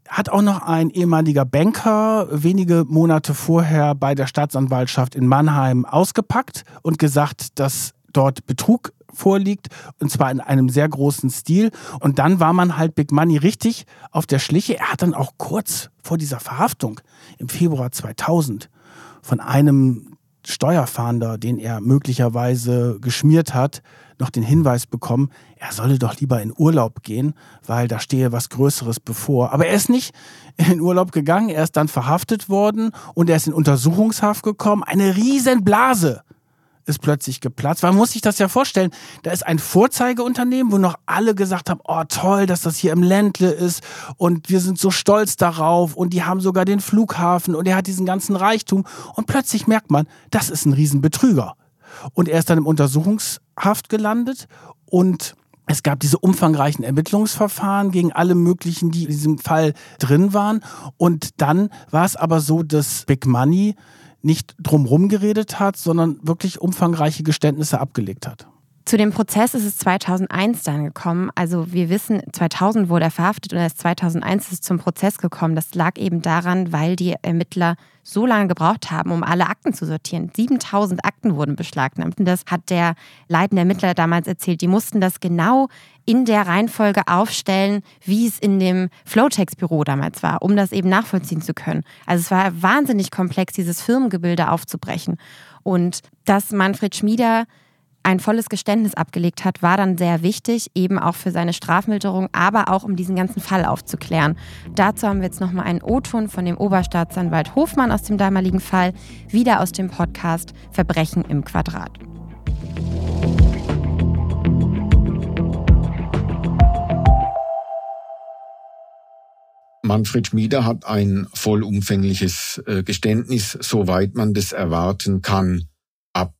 A: hat auch noch ein ehemaliger Banker wenige Monate vorher bei der Staatsanwaltschaft in Mannheim ausgepackt und gesagt, dass dort Betrug vorliegt und zwar in einem sehr großen Stil. Und dann war man halt Big Money richtig auf der Schliche. Er hat dann auch kurz vor dieser Verhaftung im Februar 2000 von einem Steuerfahnder, den er möglicherweise geschmiert hat, noch den Hinweis bekommen, er solle doch lieber in Urlaub gehen, weil da stehe was Größeres bevor. Aber er ist nicht in Urlaub gegangen, er ist dann verhaftet worden und er ist in Untersuchungshaft gekommen. Eine Riesenblase ist plötzlich geplatzt. Man muss sich das ja vorstellen. Da ist ein Vorzeigeunternehmen, wo noch alle gesagt haben, oh toll, dass das hier im Ländle ist und wir sind so stolz darauf und die haben sogar den Flughafen und er hat diesen ganzen Reichtum und plötzlich merkt man, das ist ein Riesenbetrüger. Und er ist dann im Untersuchungshaft gelandet und Es gab diese umfangreichen Ermittlungsverfahren gegen alle möglichen, die in diesem Fall drin waren. Und dann war es aber so, dass Big Money nicht drumherum geredet hat, sondern wirklich umfangreiche Geständnisse abgelegt hat.
C: Zu dem Prozess ist es 2001 dann gekommen. Also wir wissen, 2000 wurde er verhaftet und erst 2001 ist es zum Prozess gekommen. Das lag eben daran, weil die Ermittler so lange gebraucht haben, um alle Akten zu sortieren. 7000 Akten wurden beschlagnahmt. Und das hat der leitende Ermittler damals erzählt. Die mussten das genau in der Reihenfolge aufstellen, wie es in dem Flowtex-Büro damals war, um das eben nachvollziehen zu können. Also es war wahnsinnig komplex, dieses Firmengebilde aufzubrechen. Und dass Manfred Schmieder ein volles Geständnis abgelegt hat, war dann sehr wichtig, eben auch für seine Strafmilderung, aber auch um diesen ganzen Fall aufzuklären. Dazu haben wir jetzt nochmal einen O-Ton von dem Oberstaatsanwalt Hofmann aus dem damaligen Fall, wieder aus dem Podcast Verbrechen im Quadrat.
D: Manfred Schmieder hat ein vollumfängliches äh, Geständnis, soweit man das erwarten kann, ab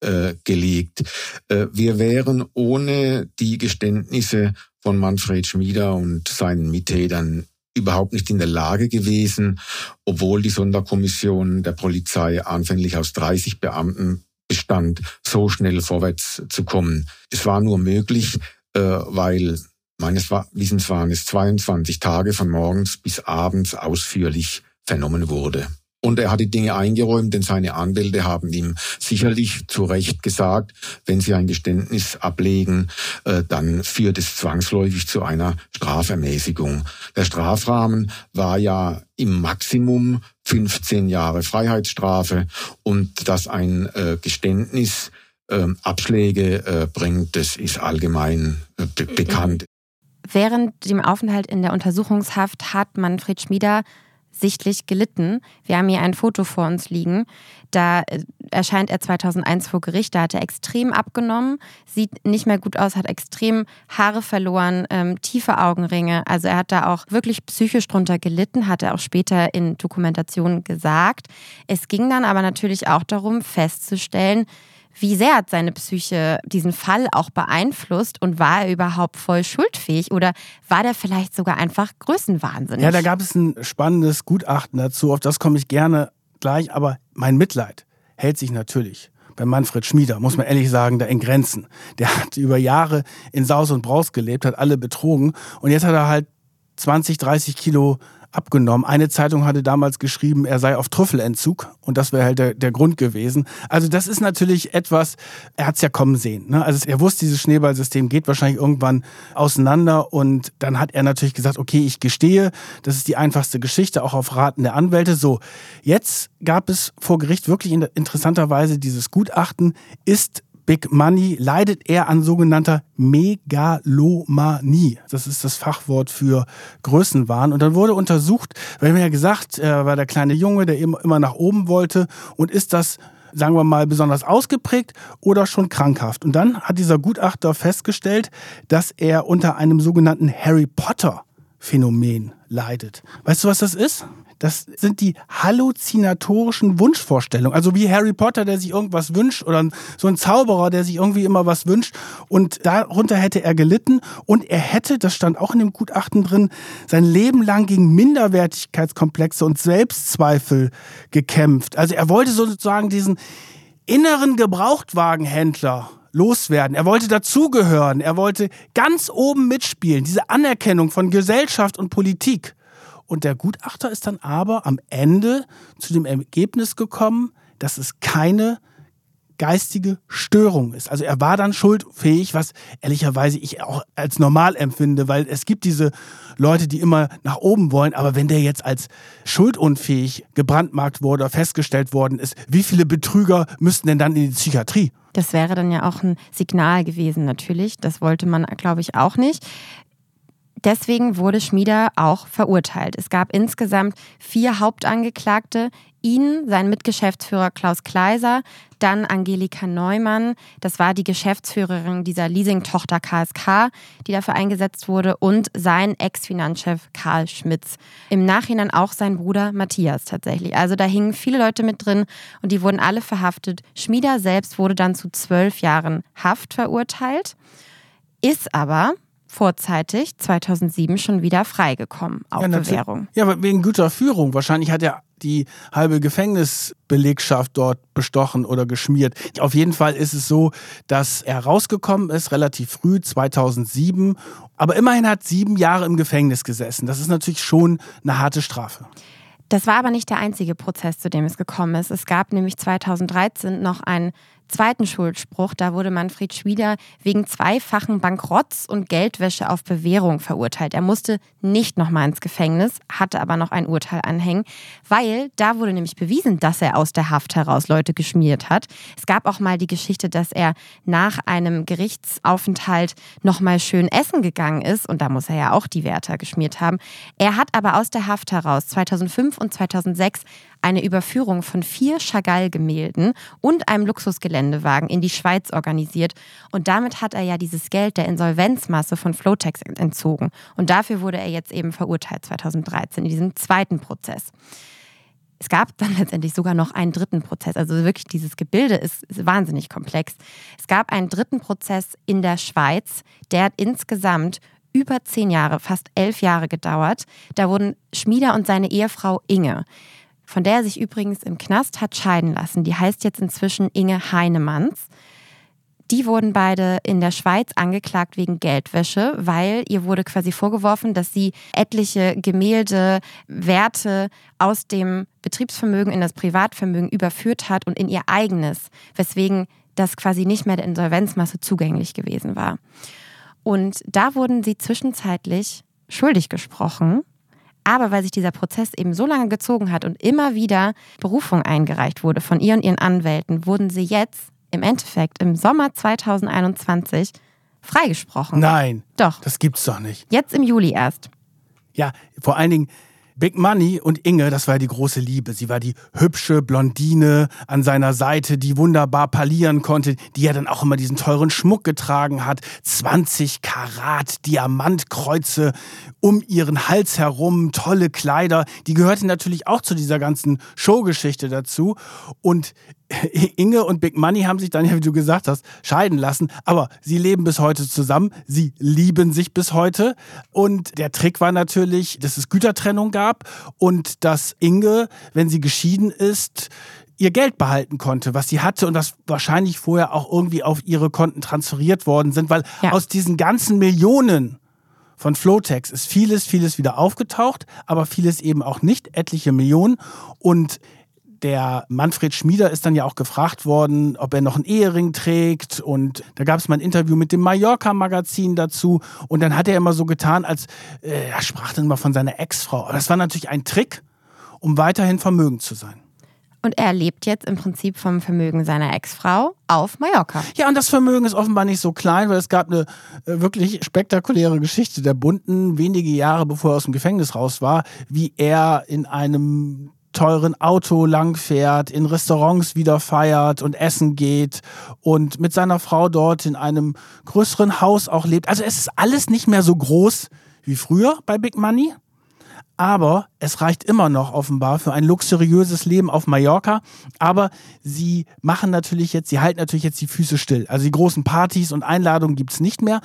D: äh, gelegt. Äh, wir wären ohne die Geständnisse von Manfred Schmieder und seinen Mittätern überhaupt nicht in der Lage gewesen, obwohl die Sonderkommission der Polizei anfänglich aus 30 Beamten bestand, so schnell vorwärts zu kommen. Es war nur möglich, äh, weil meines Wissens waren es 22 Tage von morgens bis abends ausführlich vernommen wurde. Und er hat die Dinge eingeräumt, denn seine Anwälte haben ihm sicherlich zu Recht gesagt, wenn sie ein Geständnis ablegen, äh, dann führt es zwangsläufig zu einer Strafermäßigung. Der Strafrahmen war ja im Maximum 15 Jahre Freiheitsstrafe und dass ein äh, Geständnis ähm, Abschläge äh, bringt, das ist allgemein bekannt.
C: Während dem Aufenthalt in der Untersuchungshaft hat Manfred Schmieder sichtlich gelitten. Wir haben hier ein Foto vor uns liegen. Da äh, erscheint er 2001 vor Gericht. Da hat er extrem abgenommen, sieht nicht mehr gut aus, hat extrem Haare verloren, ähm, tiefe Augenringe. Also er hat da auch wirklich psychisch drunter gelitten, hat er auch später in Dokumentationen gesagt. Es ging dann aber natürlich auch darum, festzustellen, wie sehr hat seine Psyche diesen Fall auch beeinflusst und war er überhaupt voll schuldfähig oder war der vielleicht sogar einfach größenwahnsinnig?
A: Ja, da gab es ein spannendes Gutachten dazu, auf das komme ich gerne gleich, aber mein Mitleid hält sich natürlich bei Manfred Schmieder, muss man ehrlich sagen, da in Grenzen. Der hat über Jahre in Saus und Braus gelebt, hat alle betrogen und jetzt hat er halt 20, 30 Kilo abgenommen. Eine Zeitung hatte damals geschrieben, er sei auf Trüffelentzug und das wäre halt der, der Grund gewesen. Also das ist natürlich etwas, er hat es ja kommen sehen. Ne? Also er wusste, dieses Schneeballsystem geht wahrscheinlich irgendwann auseinander und dann hat er natürlich gesagt, okay, ich gestehe, das ist die einfachste Geschichte, auch auf Raten der Anwälte. So, jetzt gab es vor Gericht wirklich interessanterweise dieses Gutachten, ist Big Money leidet er an sogenannter Megalomanie. Das ist das Fachwort für Größenwahn. Und dann wurde untersucht, wir haben ja gesagt, er war der kleine Junge, der immer nach oben wollte. Und ist das sagen wir mal, besonders ausgeprägt oder schon krankhaft. Und dann hat dieser Gutachter festgestellt, dass er unter einem sogenannten Harry Potter Phänomen leidet. Weißt du, was das ist? Das sind die halluzinatorischen Wunschvorstellungen. Also wie Harry Potter, der sich irgendwas wünscht oder so ein Zauberer, der sich irgendwie immer was wünscht. Und darunter hätte er gelitten und er hätte, das stand auch in dem Gutachten drin, sein Leben lang gegen Minderwertigkeitskomplexe und Selbstzweifel gekämpft. Also er wollte sozusagen diesen inneren Gebrauchtwagenhändler loswerden. Er wollte dazugehören. Er wollte ganz oben mitspielen. Diese Anerkennung von Gesellschaft und Politik. Und der Gutachter ist dann aber am Ende zu dem Ergebnis gekommen, dass es keine geistige Störung ist. Also er war dann schuldfähig, was ehrlicherweise ich auch als normal empfinde, weil es gibt diese Leute, die immer nach oben wollen, aber wenn der jetzt als schuldunfähig gebrandmarkt wurde oder festgestellt worden ist, wie viele Betrüger müssten denn dann in die Psychiatrie?
C: Das wäre dann ja auch ein Signal gewesen, natürlich. Das wollte man, glaube ich, auch nicht. Deswegen wurde Schmieder auch verurteilt. Es gab insgesamt vier Hauptangeklagte. Ihn, sein Mitgeschäftsführer Klaus Kleiser, dann Angelika Neumann, das war die Geschäftsführerin dieser Leasing-Tochter KSK, die dafür eingesetzt wurde, und sein Ex-Finanzchef Karl Schmitz. Im Nachhinein auch sein Bruder Matthias tatsächlich. Also da hingen viele Leute mit drin und die wurden alle verhaftet. Schmieder selbst wurde dann zu zwölf Jahren Haft verurteilt. ist aber vorzeitig 2007 schon wieder freigekommen auf
A: ja,
C: Bewährung.
A: Ja, wegen guter Führung. Wahrscheinlich hat er die halbe Gefängnisbelegschaft dort bestochen oder geschmiert. Auf jeden Fall ist es so, dass er rausgekommen ist, relativ früh, 2007. Aber immerhin hat sieben Jahre im Gefängnis gesessen. Das ist natürlich schon eine harte Strafe.
C: Das war aber nicht der einzige Prozess, zu dem es gekommen ist. Es gab nämlich 2013 noch einen zweiten Schuldspruch. Da wurde Manfred Schwieder wegen zweifachen Bankrotts und Geldwäsche auf Bewährung verurteilt. Er musste nicht nochmal ins Gefängnis, hatte aber noch ein Urteil anhängen, weil da wurde nämlich bewiesen, dass er aus der Haft heraus Leute geschmiert hat. Es gab auch mal die Geschichte, dass er nach einem Gerichtsaufenthalt nochmal schön essen gegangen ist und da muss er ja auch die Wärter geschmiert haben. Er hat aber aus der Haft heraus 2005 und 2006 eine Überführung von vier Chagall-Gemälden und einem Luxusgeländewagen in die Schweiz organisiert. Und damit hat er ja dieses Geld der Insolvenzmasse von Flotex entzogen. Und dafür wurde er jetzt eben verurteilt 2013 in diesem zweiten Prozess. Es gab dann letztendlich sogar noch einen dritten Prozess. Also wirklich dieses Gebilde ist, ist, wahnsinnig komplex. Es gab einen dritten Prozess in der Schweiz, der hat insgesamt über zehn Jahre, fast elf Jahre gedauert. Da wurden Schmieder und seine Ehefrau Inge von der er sich übrigens im Knast hat scheiden lassen. Die heißt jetzt inzwischen Inge Heinemanns. Die wurden beide in der Schweiz angeklagt wegen Geldwäsche, weil ihr wurde quasi vorgeworfen, dass sie etliche Gemälde, Werte aus dem Betriebsvermögen in das Privatvermögen überführt hat und in ihr eigenes, weswegen das quasi nicht mehr der Insolvenzmasse zugänglich gewesen war. Und da wurden sie zwischenzeitlich schuldig gesprochen aber weil sich dieser Prozess eben so lange gezogen hat und immer wieder Berufung eingereicht wurde von ihr und ihren Anwälten, wurden sie jetzt im Endeffekt im Sommer 2021 freigesprochen.
A: Nein.
C: Doch.
A: Das gibt's doch nicht.
C: Jetzt im Juli erst.
A: Ja, vor allen Dingen, Big Money und Inge, das war die große Liebe. Sie war die hübsche Blondine an seiner Seite, die wunderbar parlieren konnte, die ja dann auch immer diesen teuren Schmuck getragen hat. 20 Karat Diamantkreuze um ihren Hals herum, tolle Kleider. Die gehörten natürlich auch zu dieser ganzen Showgeschichte dazu. Und Inge und Big Money haben sich dann ja, wie du gesagt hast, scheiden lassen. Aber sie leben bis heute zusammen. Sie lieben sich bis heute. Und der Trick war natürlich, dass es Gütertrennung gab und dass Inge, wenn sie geschieden ist, ihr Geld behalten konnte, was sie hatte und das wahrscheinlich vorher auch irgendwie auf ihre Konten transferiert worden sind, weil ja. aus diesen ganzen Millionen von Flotex ist vieles, vieles wieder aufgetaucht, aber vieles eben auch nicht, etliche Millionen. Und der Manfred Schmieder ist dann ja auch gefragt worden, ob er noch einen Ehering trägt. Und da gab es mal ein Interview mit dem Mallorca-Magazin dazu. Und dann hat er immer so getan, als äh, er sprach dann mal von seiner Ex-Frau. Aber das war natürlich ein Trick, um weiterhin vermögend zu sein.
C: Und er lebt jetzt im Prinzip vom Vermögen seiner Ex-Frau auf Mallorca.
A: Ja, und das Vermögen ist offenbar nicht so klein, weil es gab eine äh, wirklich spektakuläre Geschichte der Bunden, wenige Jahre bevor er aus dem Gefängnis raus war, wie er in einem teuren Auto langfährt, in Restaurants wieder feiert und essen geht und mit seiner Frau dort in einem größeren Haus auch lebt. Also es ist alles nicht mehr so groß wie früher bei Big Money, aber es reicht immer noch offenbar für ein luxuriöses Leben auf Mallorca. Aber sie machen natürlich jetzt, sie halten natürlich jetzt die Füße still. Also die großen Partys und Einladungen gibt es nicht mehr.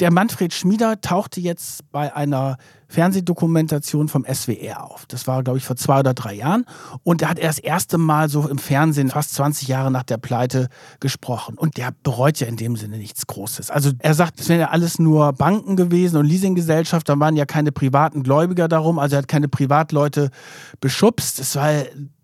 A: Der Manfred Schmieder tauchte jetzt bei einer Fernsehdokumentation vom SWR auf. Das war, glaube ich, vor zwei oder drei Jahren. Und da hat er das erste Mal so im Fernsehen, fast 20 Jahre nach der Pleite, gesprochen. Und der bereut ja in dem Sinne nichts Großes. Also er sagt, es wären ja alles nur Banken gewesen und Leasinggesellschaft. Da waren ja keine privaten Gläubiger darum. Also er hat keine Privatleute beschubst. Es war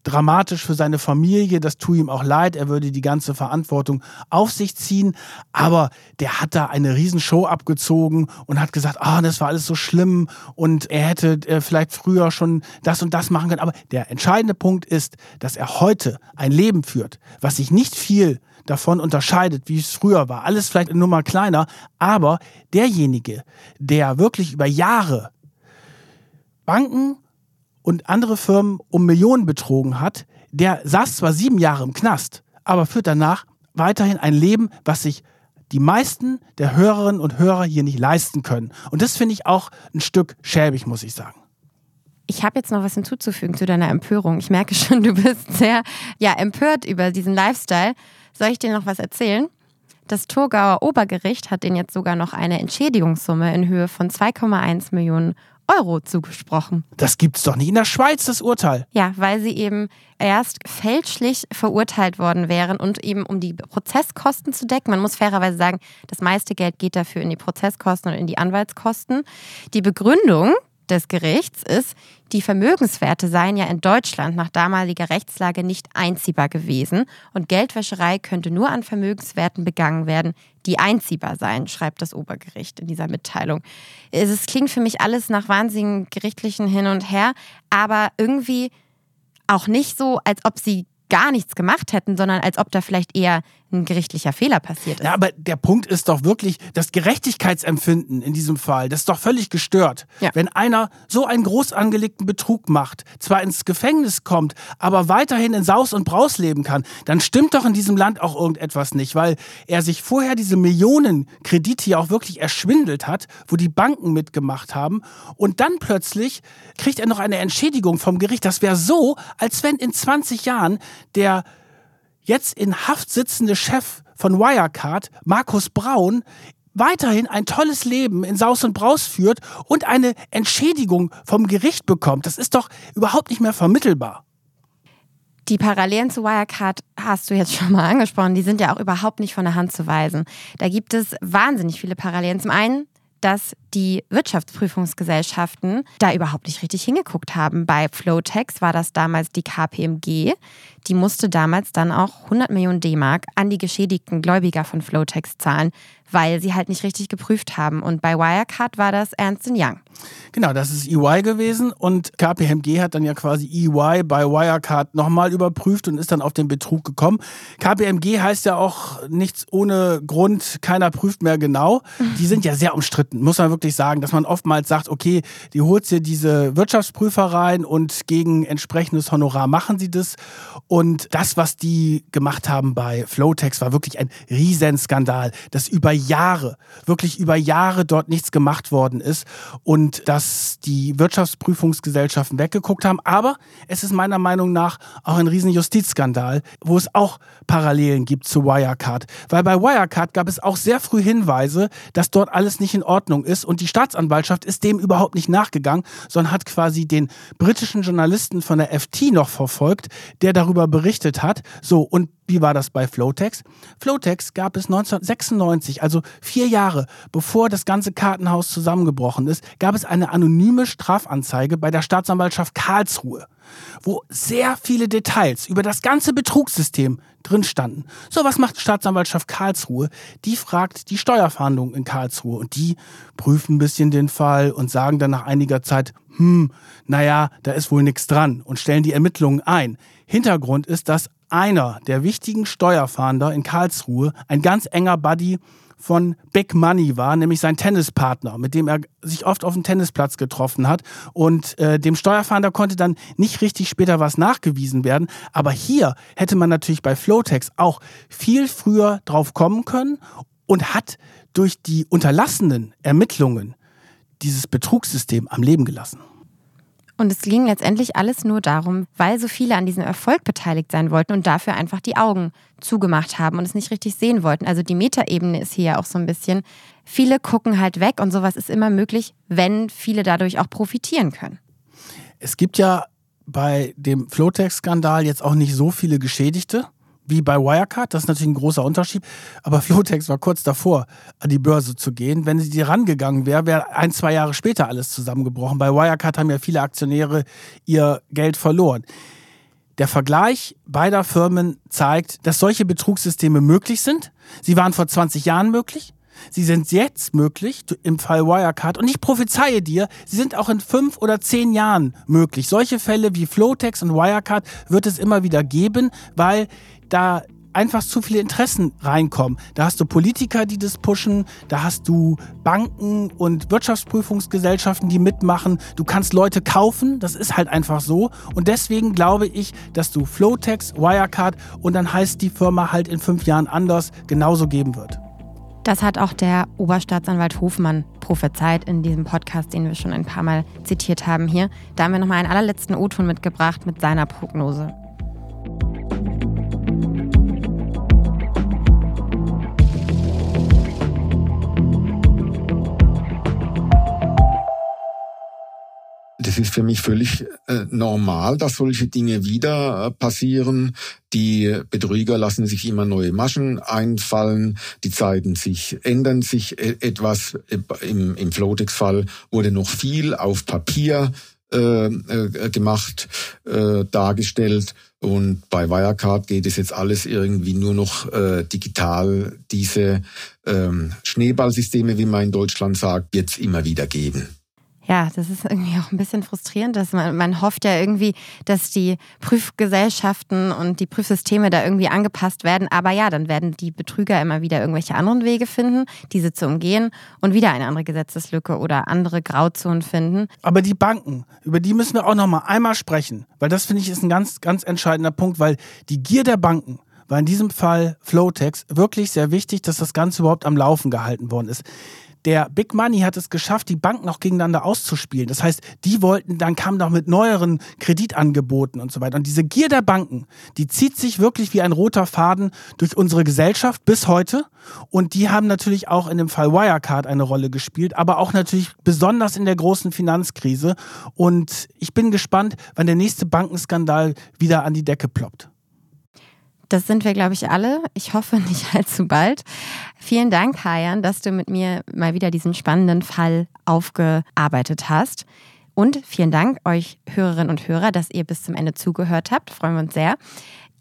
A: dramatisch für seine Familie, das tut ihm auch leid, er würde die ganze Verantwortung auf sich ziehen, aber der hat da eine Riesenshow abgezogen und hat gesagt, ah, das war alles so schlimm und er hätte äh, vielleicht früher schon das und das machen können, aber der entscheidende Punkt ist, dass er heute ein Leben führt, was sich nicht viel davon unterscheidet, wie es früher war. Alles vielleicht nur mal kleiner, aber derjenige, der wirklich über Jahre Banken und andere Firmen um Millionen betrogen hat, der saß zwar sieben Jahre im Knast, aber führt danach weiterhin ein Leben, was sich die meisten der Hörerinnen und Hörer hier nicht leisten können. Und das finde ich auch ein Stück schäbig, muss ich sagen.
C: Ich habe jetzt noch was hinzuzufügen zu deiner Empörung. Ich merke schon, du bist sehr ja, empört über diesen Lifestyle. Soll ich dir noch was erzählen? Das Thurgauer Obergericht hat ihnen jetzt sogar noch eine Entschädigungssumme in Höhe von 2,1 Millionen Euro zugesprochen.
A: Das gibt's doch nicht. In der Schweiz das Urteil.
C: Ja, weil sie eben erst fälschlich verurteilt worden wären und eben um die Prozesskosten zu decken. Man muss fairerweise sagen, das meiste Geld geht dafür in die Prozesskosten und in die Anwaltskosten. Die Begründung des Gerichts ist, die Vermögenswerte seien ja in Deutschland nach damaliger Rechtslage nicht einziehbar gewesen und Geldwäscherei könnte nur an Vermögenswerten begangen werden, die einziehbar seien, schreibt das Obergericht in dieser Mitteilung. Es klingt für mich alles nach wahnsinnigen gerichtlichen Hin und Her, aber irgendwie auch nicht so, als ob sie gar nichts gemacht hätten, sondern als ob da vielleicht eher ein gerichtlicher Fehler passiert ist.
A: Ja, aber der Punkt ist doch wirklich, das Gerechtigkeitsempfinden in diesem Fall, das ist doch völlig gestört. Ja. Wenn einer so einen groß angelegten Betrug macht, zwar ins Gefängnis kommt, aber weiterhin in Saus und Braus leben kann, dann stimmt doch in diesem Land auch irgendetwas nicht, weil er sich vorher diese Millionen Kredite ja auch wirklich erschwindelt hat, wo die Banken mitgemacht haben und dann plötzlich kriegt er noch eine Entschädigung vom Gericht. Das wäre so, als wenn in 20 Jahren der jetzt in Haft sitzende Chef von Wirecard, Markus Braun, weiterhin ein tolles Leben in Saus und Braus führt und eine Entschädigung vom Gericht bekommt. Das ist doch überhaupt nicht mehr vermittelbar.
C: Die Parallelen zu Wirecard hast du jetzt schon mal angesprochen. Die sind ja auch überhaupt nicht von der Hand zu weisen. Da gibt es wahnsinnig viele Parallelen. Zum einen dass die Wirtschaftsprüfungsgesellschaften da überhaupt nicht richtig hingeguckt haben. Bei Flowtex war das damals die KPMG. Die musste damals dann auch 100 Millionen D-Mark an die geschädigten Gläubiger von Flowtex zahlen, weil sie halt nicht richtig geprüft haben. Und bei Wirecard war das Ernst Young.
A: Genau, das ist EY gewesen und KPMG hat dann ja quasi EY bei Wirecard nochmal überprüft und ist dann auf den Betrug gekommen. KPMG heißt ja auch nichts ohne Grund, keiner prüft mehr genau. Die sind ja sehr umstritten, muss man wirklich sagen, dass man oftmals sagt, okay, die holt hier diese Wirtschaftsprüfer rein und gegen entsprechendes Honorar machen sie das. Und das, was die gemacht haben bei Flowtex, war wirklich ein Riesenskandal, dass über Jahre, wirklich über Jahre dort nichts gemacht worden ist und dass die Wirtschaftsprüfungsgesellschaften weggeguckt haben. Aber es ist meiner Meinung nach auch ein riesen Justizskandal, wo es auch Parallelen gibt zu Wirecard. Weil bei Wirecard gab es auch sehr früh Hinweise, dass dort alles nicht in Ordnung ist und die Staatsanwaltschaft ist dem überhaupt nicht nachgegangen, sondern hat quasi den britischen Journalisten von der FT noch verfolgt, der darüber berichtet hat. So, und wie war das bei Flowtex? Flowtex gab es 1996, also vier Jahre bevor das ganze Kartenhaus zusammengebrochen ist, gab es eine anonyme Strafanzeige bei der Staatsanwaltschaft Karlsruhe, wo sehr viele Details über das ganze Betrugssystem drin standen. So, was macht die Staatsanwaltschaft Karlsruhe? Die fragt die Steuerfahndung in Karlsruhe und die prüfen ein bisschen den Fall und sagen dann nach einiger Zeit, hm, naja, da ist wohl nichts dran und stellen die Ermittlungen ein. Hintergrund ist, dass einer der wichtigen Steuerfahnder in Karlsruhe ein ganz enger Buddy von Big Money war, nämlich sein Tennispartner, mit dem er sich oft auf dem Tennisplatz getroffen hat. Und äh, dem Steuerfahnder konnte dann nicht richtig später was nachgewiesen werden. Aber hier hätte man natürlich bei Flowtex auch viel früher drauf kommen können und hat durch die unterlassenen Ermittlungen dieses Betrugssystem am Leben gelassen.
C: Und es ging letztendlich alles nur darum, weil so viele an diesem Erfolg beteiligt sein wollten und dafür einfach die Augen zugemacht haben und es nicht richtig sehen wollten. Also die Metaebene ist hier ja auch so ein bisschen, viele gucken halt weg und sowas ist immer möglich, wenn viele dadurch auch profitieren können.
A: Es gibt ja bei dem Flowtex-Skandal jetzt auch nicht so viele Geschädigte wie bei Wirecard. Das ist natürlich ein großer Unterschied. Aber Flotex war kurz davor, an die Börse zu gehen. Wenn sie die rangegangen wäre, wäre ein, zwei Jahre später alles zusammengebrochen. Bei Wirecard haben ja viele Aktionäre ihr Geld verloren. Der Vergleich beider Firmen zeigt, dass solche Betrugssysteme möglich sind. Sie waren vor 20 Jahren möglich. Sie sind jetzt möglich im Fall Wirecard und ich prophezeie dir, sie sind auch in fünf oder zehn Jahren möglich. Solche Fälle wie Flotex und Wirecard wird es immer wieder geben, weil da einfach zu viele Interessen reinkommen. Da hast du Politiker, die das pushen, da hast du Banken und Wirtschaftsprüfungsgesellschaften, die mitmachen. Du kannst Leute kaufen, das ist halt einfach so. Und deswegen glaube ich, dass du Flowtex, Wirecard und dann heißt die Firma halt in fünf Jahren anders genauso geben wird.
C: Das hat auch der Oberstaatsanwalt Hofmann prophezeit in diesem Podcast, den wir schon ein paar Mal zitiert haben hier. Da haben wir nochmal einen allerletzten O-Ton mitgebracht mit seiner Prognose.
D: Es ist für mich völlig äh, normal, dass solche Dinge wieder äh, passieren. Die Betrüger lassen sich immer neue Maschen einfallen. Die Zeiten sich ändern sich e etwas. Im, im Flotex-Fall wurde noch viel auf Papier äh, äh, gemacht, äh, dargestellt. Und bei Wirecard geht es jetzt alles irgendwie nur noch äh, digital. Diese ähm, Schneeballsysteme, wie man in Deutschland sagt, es immer wieder geben.
C: Ja, das ist irgendwie auch ein bisschen frustrierend, dass man, man hofft ja irgendwie, dass die Prüfgesellschaften und die Prüfsysteme da irgendwie angepasst werden. Aber ja, dann werden die Betrüger immer wieder irgendwelche anderen Wege finden, diese zu umgehen und wieder eine andere Gesetzeslücke oder andere Grauzonen finden.
A: Aber die Banken, über die müssen wir auch noch mal einmal sprechen, weil das finde ich ist ein ganz, ganz entscheidender Punkt, weil die Gier der Banken war in diesem Fall Flowtex wirklich sehr wichtig, dass das Ganze überhaupt am Laufen gehalten worden ist der Big Money hat es geschafft, die Banken auch gegeneinander auszuspielen. Das heißt, die wollten, dann kamen noch mit neueren Kreditangeboten und so weiter. Und diese Gier der Banken, die zieht sich wirklich wie ein roter Faden durch unsere Gesellschaft bis heute. Und die haben natürlich auch in dem Fall Wirecard eine Rolle gespielt, aber auch natürlich besonders in der großen Finanzkrise. Und ich bin gespannt, wann der nächste Bankenskandal wieder an die Decke ploppt.
C: Das sind wir, glaube ich, alle. Ich hoffe nicht allzu bald. Vielen Dank, Hayan, dass du mit mir mal wieder diesen spannenden Fall aufgearbeitet hast. Und vielen Dank euch Hörerinnen und Hörer, dass ihr bis zum Ende zugehört habt. Freuen wir uns sehr.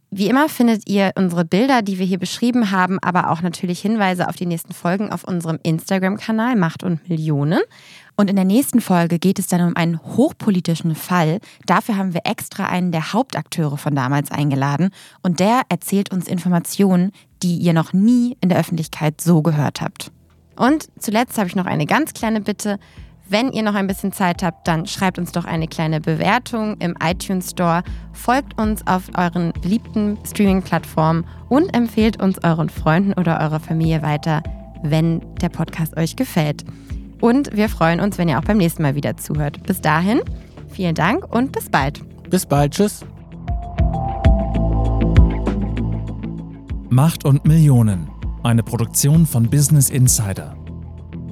C: Wie immer findet ihr unsere Bilder, die wir hier beschrieben haben, aber auch natürlich Hinweise auf die nächsten Folgen auf unserem Instagram-Kanal Macht und Millionen. Und in der nächsten Folge geht es dann um einen hochpolitischen Fall. Dafür haben wir extra einen der Hauptakteure von damals eingeladen und der erzählt uns Informationen, die ihr noch nie in der Öffentlichkeit so gehört habt. Und zuletzt habe ich noch eine ganz kleine Bitte. Wenn ihr noch ein bisschen Zeit habt, dann schreibt uns doch eine kleine Bewertung im iTunes Store, folgt uns auf euren beliebten Streaming-Plattformen und empfehlt uns euren Freunden oder eurer Familie weiter, wenn der Podcast euch gefällt. Und wir freuen uns, wenn ihr auch beim nächsten Mal wieder zuhört. Bis dahin, vielen Dank und bis bald.
A: Bis bald, tschüss.
B: Macht und Millionen. Eine Produktion von Business Insider.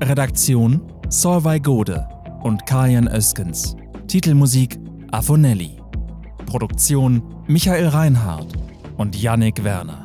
B: Redaktion Solvay Gode und Kajan Öskens. Titelmusik Afonelli. Produktion Michael Reinhardt und Yannick Werner.